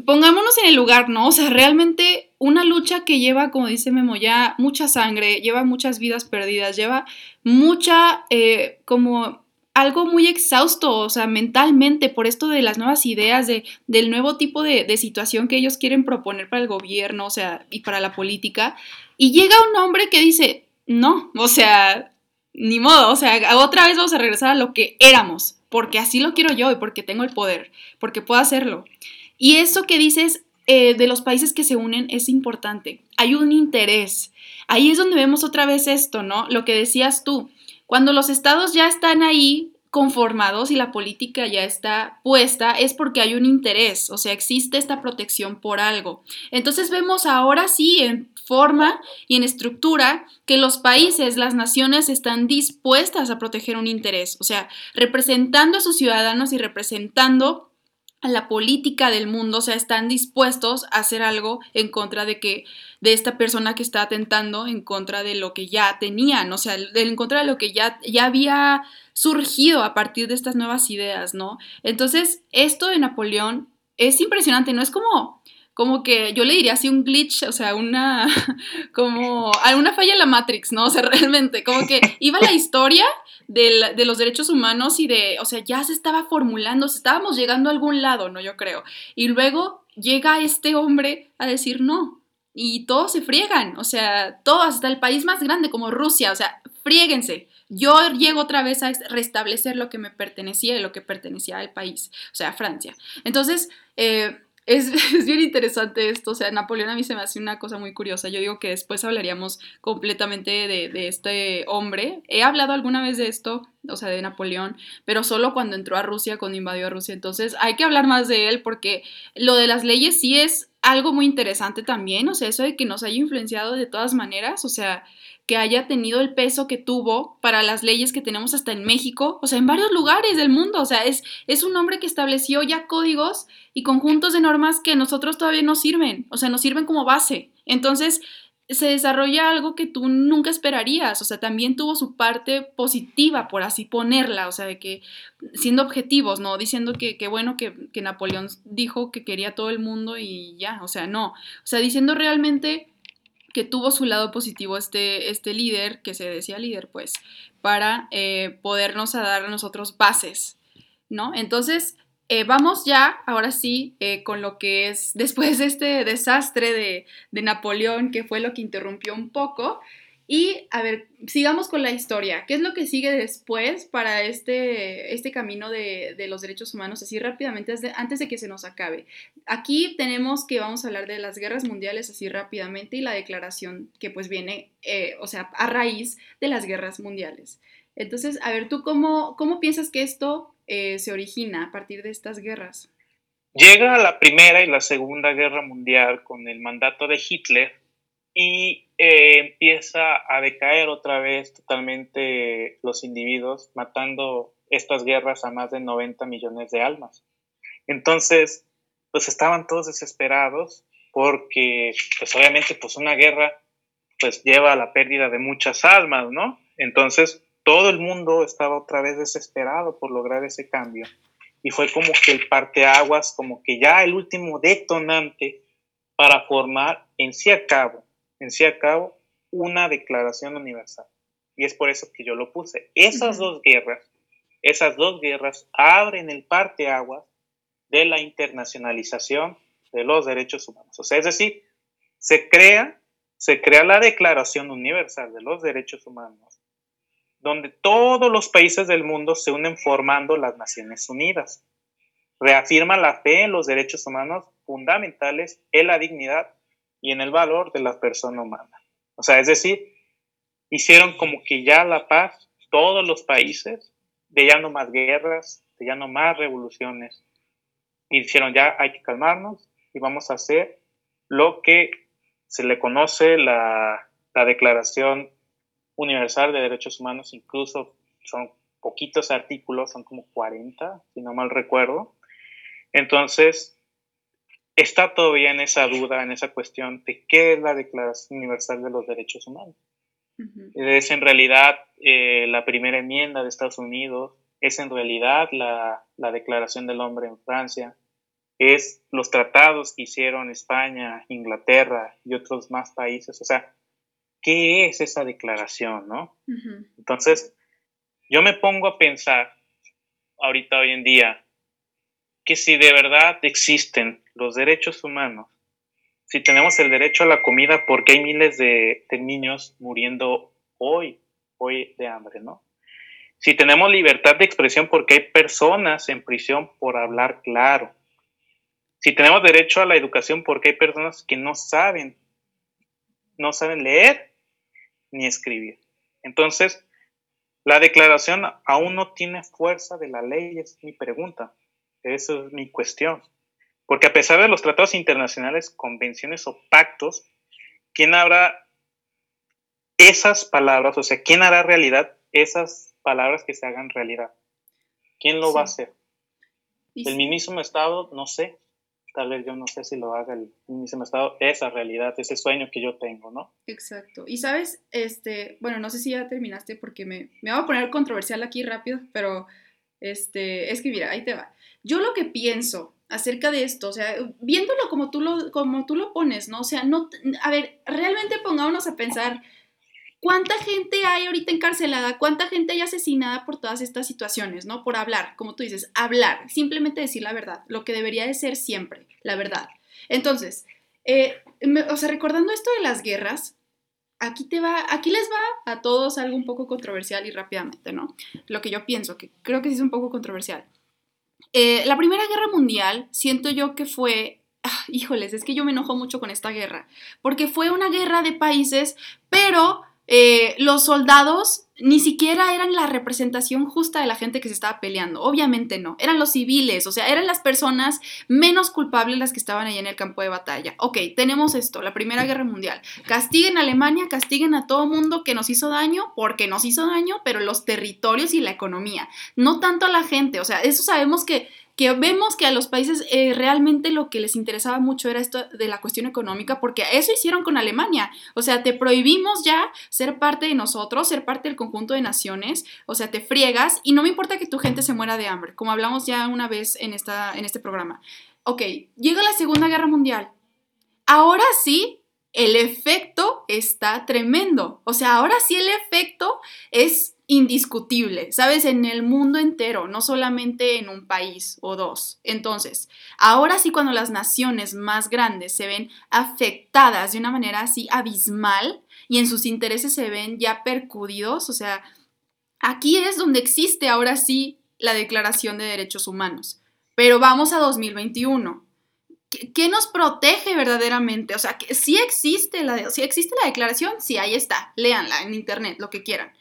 pongámonos en el lugar, ¿no? O sea, realmente una lucha que lleva, como dice Memo, ya mucha sangre, lleva muchas vidas perdidas, lleva mucha, eh, como algo muy exhausto, o sea, mentalmente, por esto de las nuevas ideas, de, del nuevo tipo de, de, situación que ellos quieren proponer para el gobierno, o sea, y para la política. Y llega un hombre que dice, no, o sea, ni modo, o sea, otra vez vamos a regresar a lo que éramos, porque así lo quiero yo y porque tengo el poder, porque puedo hacerlo. Y eso que dices eh, de los países que se unen es importante. Hay un interés. Ahí es donde vemos otra vez esto, ¿no? Lo que decías tú. Cuando los estados ya están ahí conformados y la política ya está puesta, es porque hay un interés, o sea, existe esta protección por algo. Entonces vemos ahora sí en forma y en estructura que los países, las naciones están dispuestas a proteger un interés, o sea, representando a sus ciudadanos y representando a la política del mundo, o sea, están dispuestos a hacer algo en contra de que de esta persona que está atentando en contra de lo que ya tenían, o sea, en contra de lo que ya, ya había surgido a partir de estas nuevas ideas, ¿no? Entonces, esto de Napoleón es impresionante, no es como como que yo le diría así un glitch, o sea, una como alguna falla en la Matrix, ¿no? O sea, realmente, como que iba la historia de los derechos humanos y de, o sea, ya se estaba formulando, estábamos llegando a algún lado, ¿no? Yo creo. Y luego llega este hombre a decir no. Y todos se friegan, o sea, todos, hasta el país más grande como Rusia, o sea, friéguense. Yo llego otra vez a restablecer lo que me pertenecía y lo que pertenecía al país, o sea, Francia. Entonces, eh, es, bien interesante esto, o sea, Napoleón a mí se me hace una cosa muy curiosa. Yo digo que después hablaríamos completamente de, de, este hombre. He hablado alguna vez de esto, o sea, de Napoleón, pero solo cuando entró a Rusia, cuando invadió a Rusia. Entonces hay que hablar más de él porque lo de las leyes sí es algo muy interesante también, o sea, eso de que nos haya influenciado de todas maneras, o sea, que haya tenido el peso que tuvo para las leyes que tenemos hasta en México, o sea, en varios lugares del mundo, o sea, es, es un hombre que estableció ya códigos y conjuntos de normas que nosotros todavía nos sirven, o sea, nos sirven como base. Entonces, se desarrolla algo que tú nunca esperarías, o sea, también tuvo su parte positiva, por así ponerla, o sea, de que siendo objetivos, ¿no? Diciendo que, bueno que, que Napoleón dijo que quería todo el mundo y ya, o sea, no, o sea, diciendo realmente que tuvo su lado positivo este, este líder, que se decía líder, pues, para eh, podernos dar a nosotros bases, ¿no? Entonces, eh, vamos ya, ahora sí, eh, con lo que es después de este desastre de, Napoleón, que fue lo que interrumpió un poco, y a ver, sigamos con la historia. ¿Qué es lo que sigue después para este, este camino de, de los derechos humanos? Así rápidamente, antes de que se nos acabe. Aquí tenemos que vamos a hablar de las guerras mundiales así rápidamente y la declaración que pues viene, eh, o sea, a raíz de las guerras mundiales. Entonces, a ver, ¿tú cómo, cómo piensas que esto eh, se origina a partir de estas guerras? Llega la Primera y la Segunda Guerra Mundial con el mandato de Hitler y eh, empieza a decaer otra vez totalmente los individuos, matando estas guerras a más de 90 millones de almas. Entonces, pues estaban todos desesperados porque, pues obviamente, pues una guerra pues lleva a la pérdida de muchas almas, ¿no? Entonces, todo el mundo estaba otra vez desesperado por lograr ese cambio. Y fue como que el parteaguas, como que ya el último detonante para formar en sí a cabo en sí a cabo una declaración universal. Y es por eso que yo lo puse. Esas dos guerras, esas dos guerras abren el parteaguas de la internacionalización de los derechos humanos. O sea, es decir, se crea, se crea la Declaración Universal de los Derechos Humanos, donde todos los países del mundo se unen formando las Naciones Unidas. Reafirma la fe en los derechos humanos fundamentales, en la dignidad y en el valor de la persona humana. O sea, es decir, hicieron como que ya la paz, todos los países, de ya no más guerras, de ya no más revoluciones. Y dijeron, ya hay que calmarnos y vamos a hacer lo que se le conoce la, la Declaración Universal de Derechos Humanos, incluso son poquitos artículos, son como 40, si no mal recuerdo. Entonces, está todavía en esa duda, en esa cuestión de qué es la Declaración Universal de los Derechos Humanos. Es en realidad eh, la primera enmienda de Estados Unidos, es en realidad la, la Declaración del Hombre en Francia, es los tratados que hicieron España, Inglaterra y otros más países. O sea, ¿qué es esa declaración, no? Entonces, yo me pongo a pensar ahorita, hoy en día, que si de verdad existen los derechos humanos, si tenemos el derecho a la comida, ¿por qué hay miles de, de niños muriendo hoy, hoy de hambre, no? Si tenemos libertad de expresión, ¿por qué hay personas en prisión por hablar claro? Si tenemos derecho a la educación, porque hay personas que no saben, no saben leer ni escribir. Entonces, la declaración aún no tiene fuerza de la ley, es mi pregunta. Esa es mi cuestión. Porque a pesar de los tratados internacionales, convenciones o pactos, ¿quién habrá esas palabras? O sea, ¿quién hará realidad esas palabras que se hagan realidad? ¿Quién lo va a hacer? El mismo Estado, no sé tal vez yo no sé si lo haga el mismo estado, esa realidad, ese sueño que yo tengo, ¿no? Exacto. Y sabes, este, bueno, no sé si ya terminaste porque me, me voy a poner controversial aquí rápido, pero este, es que mira, ahí te va. Yo lo que pienso acerca de esto, o sea, viéndolo como tú lo, como tú lo pones, ¿no? O sea, no, a ver, realmente pongámonos a pensar ¿Cuánta gente hay ahorita encarcelada? ¿Cuánta gente hay asesinada por todas estas situaciones, ¿no? Por hablar, como tú dices, hablar, simplemente decir la verdad, lo que debería de ser siempre, la verdad. Entonces, eh, o sea, recordando esto de las guerras, aquí te va, aquí les va a todos algo un poco controversial y rápidamente, ¿no? Lo que yo pienso, que creo que sí es un poco controversial. Eh, la Primera Guerra Mundial, siento yo que fue ah, híjoles, es que yo me enojo mucho con esta guerra, porque fue una guerra de países, pero eh, los soldados ni siquiera eran la representación justa de la gente que se estaba peleando, obviamente no, eran los civiles, o sea, eran las personas menos culpables las que estaban ahí en el campo de batalla. Ok, tenemos esto, la Primera Guerra Mundial. Castiguen a Alemania, castiguen a todo mundo que nos hizo daño, porque nos hizo daño, pero los territorios y la economía, no tanto a la gente, o sea, eso sabemos que que vemos que a los países eh, realmente lo que les interesaba mucho era esto de la cuestión económica, porque eso hicieron con Alemania. O sea, te prohibimos ya ser parte de nosotros, ser parte del conjunto de naciones, o sea, te friegas y no me importa que tu gente se muera de hambre, como hablamos ya una vez en, esta, en este programa. Ok, llega la Segunda Guerra Mundial. Ahora sí, el efecto está tremendo. O sea, ahora sí el efecto es indiscutible, ¿sabes? En el mundo entero, no solamente en un país o dos. Entonces, ahora sí cuando las naciones más grandes se ven afectadas de una manera así abismal y en sus intereses se ven ya percudidos, o sea, aquí es donde existe ahora sí la Declaración de Derechos Humanos. Pero vamos a 2021. ¿Qué, nos protege verdaderamente? O sea, que sí existe la, si existe la declaración, sí, ahí está, léanla en internet, lo que quieran.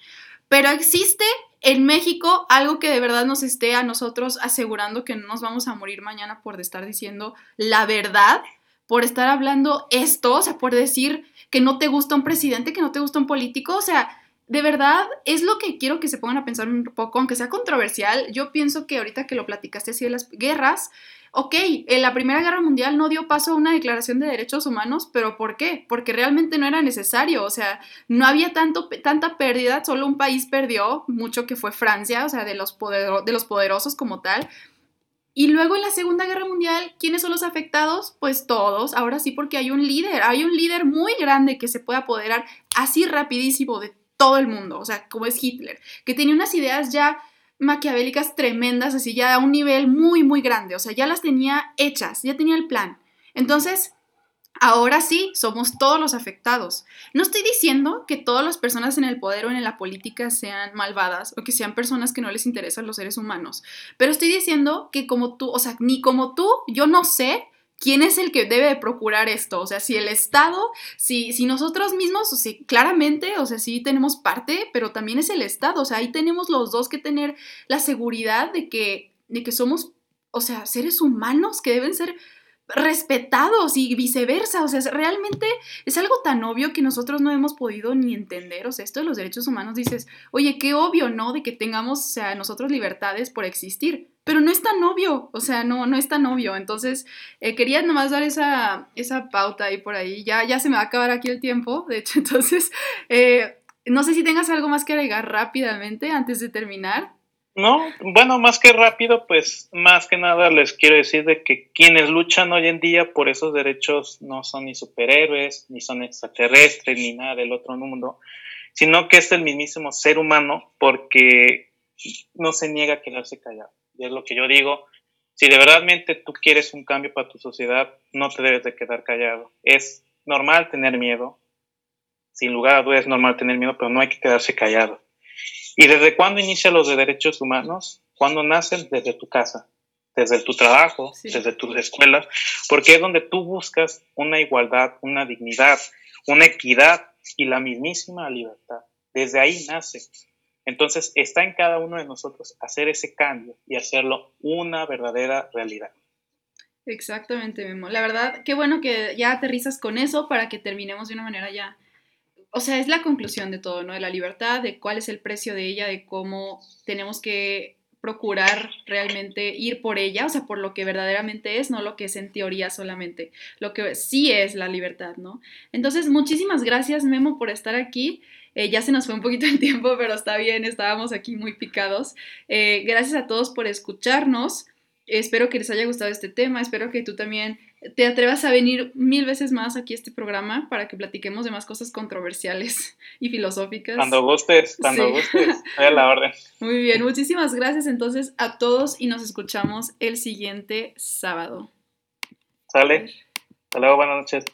Pero existe en México algo que de verdad nos esté a nosotros asegurando que no nos vamos a morir mañana por estar diciendo la verdad, por estar hablando esto, o sea, por decir que no te gusta un presidente, que no te gusta un político, o sea, de verdad es lo que quiero que se pongan a pensar un poco, aunque sea controversial. Yo pienso que ahorita que lo platicaste así de las guerras, ok, en la Primera Guerra Mundial no dio paso a una declaración de derechos humanos, pero ¿por qué? Porque realmente no era necesario, o sea, no había tanto, tanta pérdida, solo un país perdió, mucho que fue Francia, o sea, de los, de los poderosos como tal. Y luego en la Segunda Guerra Mundial, ¿quiénes son los afectados? Pues todos, ahora sí porque hay un líder, hay un líder muy grande que se puede apoderar así rapidísimo de todo el mundo, o sea, como es Hitler, que tenía unas ideas ya maquiavélicas tremendas, así ya a un nivel muy, muy grande, o sea, ya las tenía hechas, ya tenía el plan. Entonces, ahora sí, somos todos los afectados. No estoy diciendo que todas las personas en el poder o en la política sean malvadas o que sean personas que no les interesan los seres humanos, pero estoy diciendo que como tú, o sea, ni como tú, yo no sé ¿Quién es el que debe de procurar esto? O sea, si el Estado, si, si nosotros mismos, o sea, claramente, o sea, sí tenemos parte, pero también es el Estado. O sea, ahí tenemos los dos que tener la seguridad de que, de que somos, o sea, seres humanos que deben ser respetados y viceversa. O sea, realmente es algo tan obvio que nosotros no hemos podido ni entender. O sea, esto de los derechos humanos dices, oye, qué obvio, ¿no? De que tengamos, o sea, nosotros libertades por existir. Pero no es tan obvio, o sea, no, no es tan obvio. Entonces, eh, quería nomás dar esa, esa pauta ahí por ahí. Ya, ya se me va a acabar aquí el tiempo, de hecho, entonces, eh, no sé si tengas algo más que agregar rápidamente antes de terminar. No, bueno, más que rápido, pues más que nada les quiero decir de que quienes luchan hoy en día por esos derechos no son ni superhéroes, ni son extraterrestres, ni nada del otro mundo, sino que es el mismísimo ser humano porque no se niega a quedarse callado. Y es lo que yo digo, si de verdadmente tú quieres un cambio para tu sociedad, no te debes de quedar callado. Es normal tener miedo, sin lugar a dudas es normal tener miedo, pero no hay que quedarse callado. ¿Y desde cuándo inician los de derechos humanos? Cuando nacen desde tu casa, desde tu trabajo, desde tus escuelas, porque es donde tú buscas una igualdad, una dignidad, una equidad y la mismísima libertad. Desde ahí nace. Entonces está en cada uno de nosotros hacer ese cambio y hacerlo una verdadera realidad. Exactamente, Memo. La verdad, qué bueno que ya aterrizas con eso para que terminemos de una manera ya. O sea, es la conclusión de todo, ¿no? De la libertad, de cuál es el precio de ella, de cómo tenemos que procurar realmente ir por ella, o sea, por lo que verdaderamente es, no lo que es en teoría solamente, lo que sí es la libertad, ¿no? Entonces, muchísimas gracias, Memo, por estar aquí. Eh, ya se nos fue un poquito el tiempo, pero está bien, estábamos aquí muy picados. Eh, gracias a todos por escucharnos. Espero que les haya gustado este tema, espero que tú también te atrevas a venir mil veces más aquí a este programa para que platiquemos de más cosas controversiales y filosóficas. Cuando gustes, cuando gustes, a la orden. Muy bien, muchísimas gracias entonces a todos y nos escuchamos el siguiente sábado. Sale. Hasta luego, buenas noches.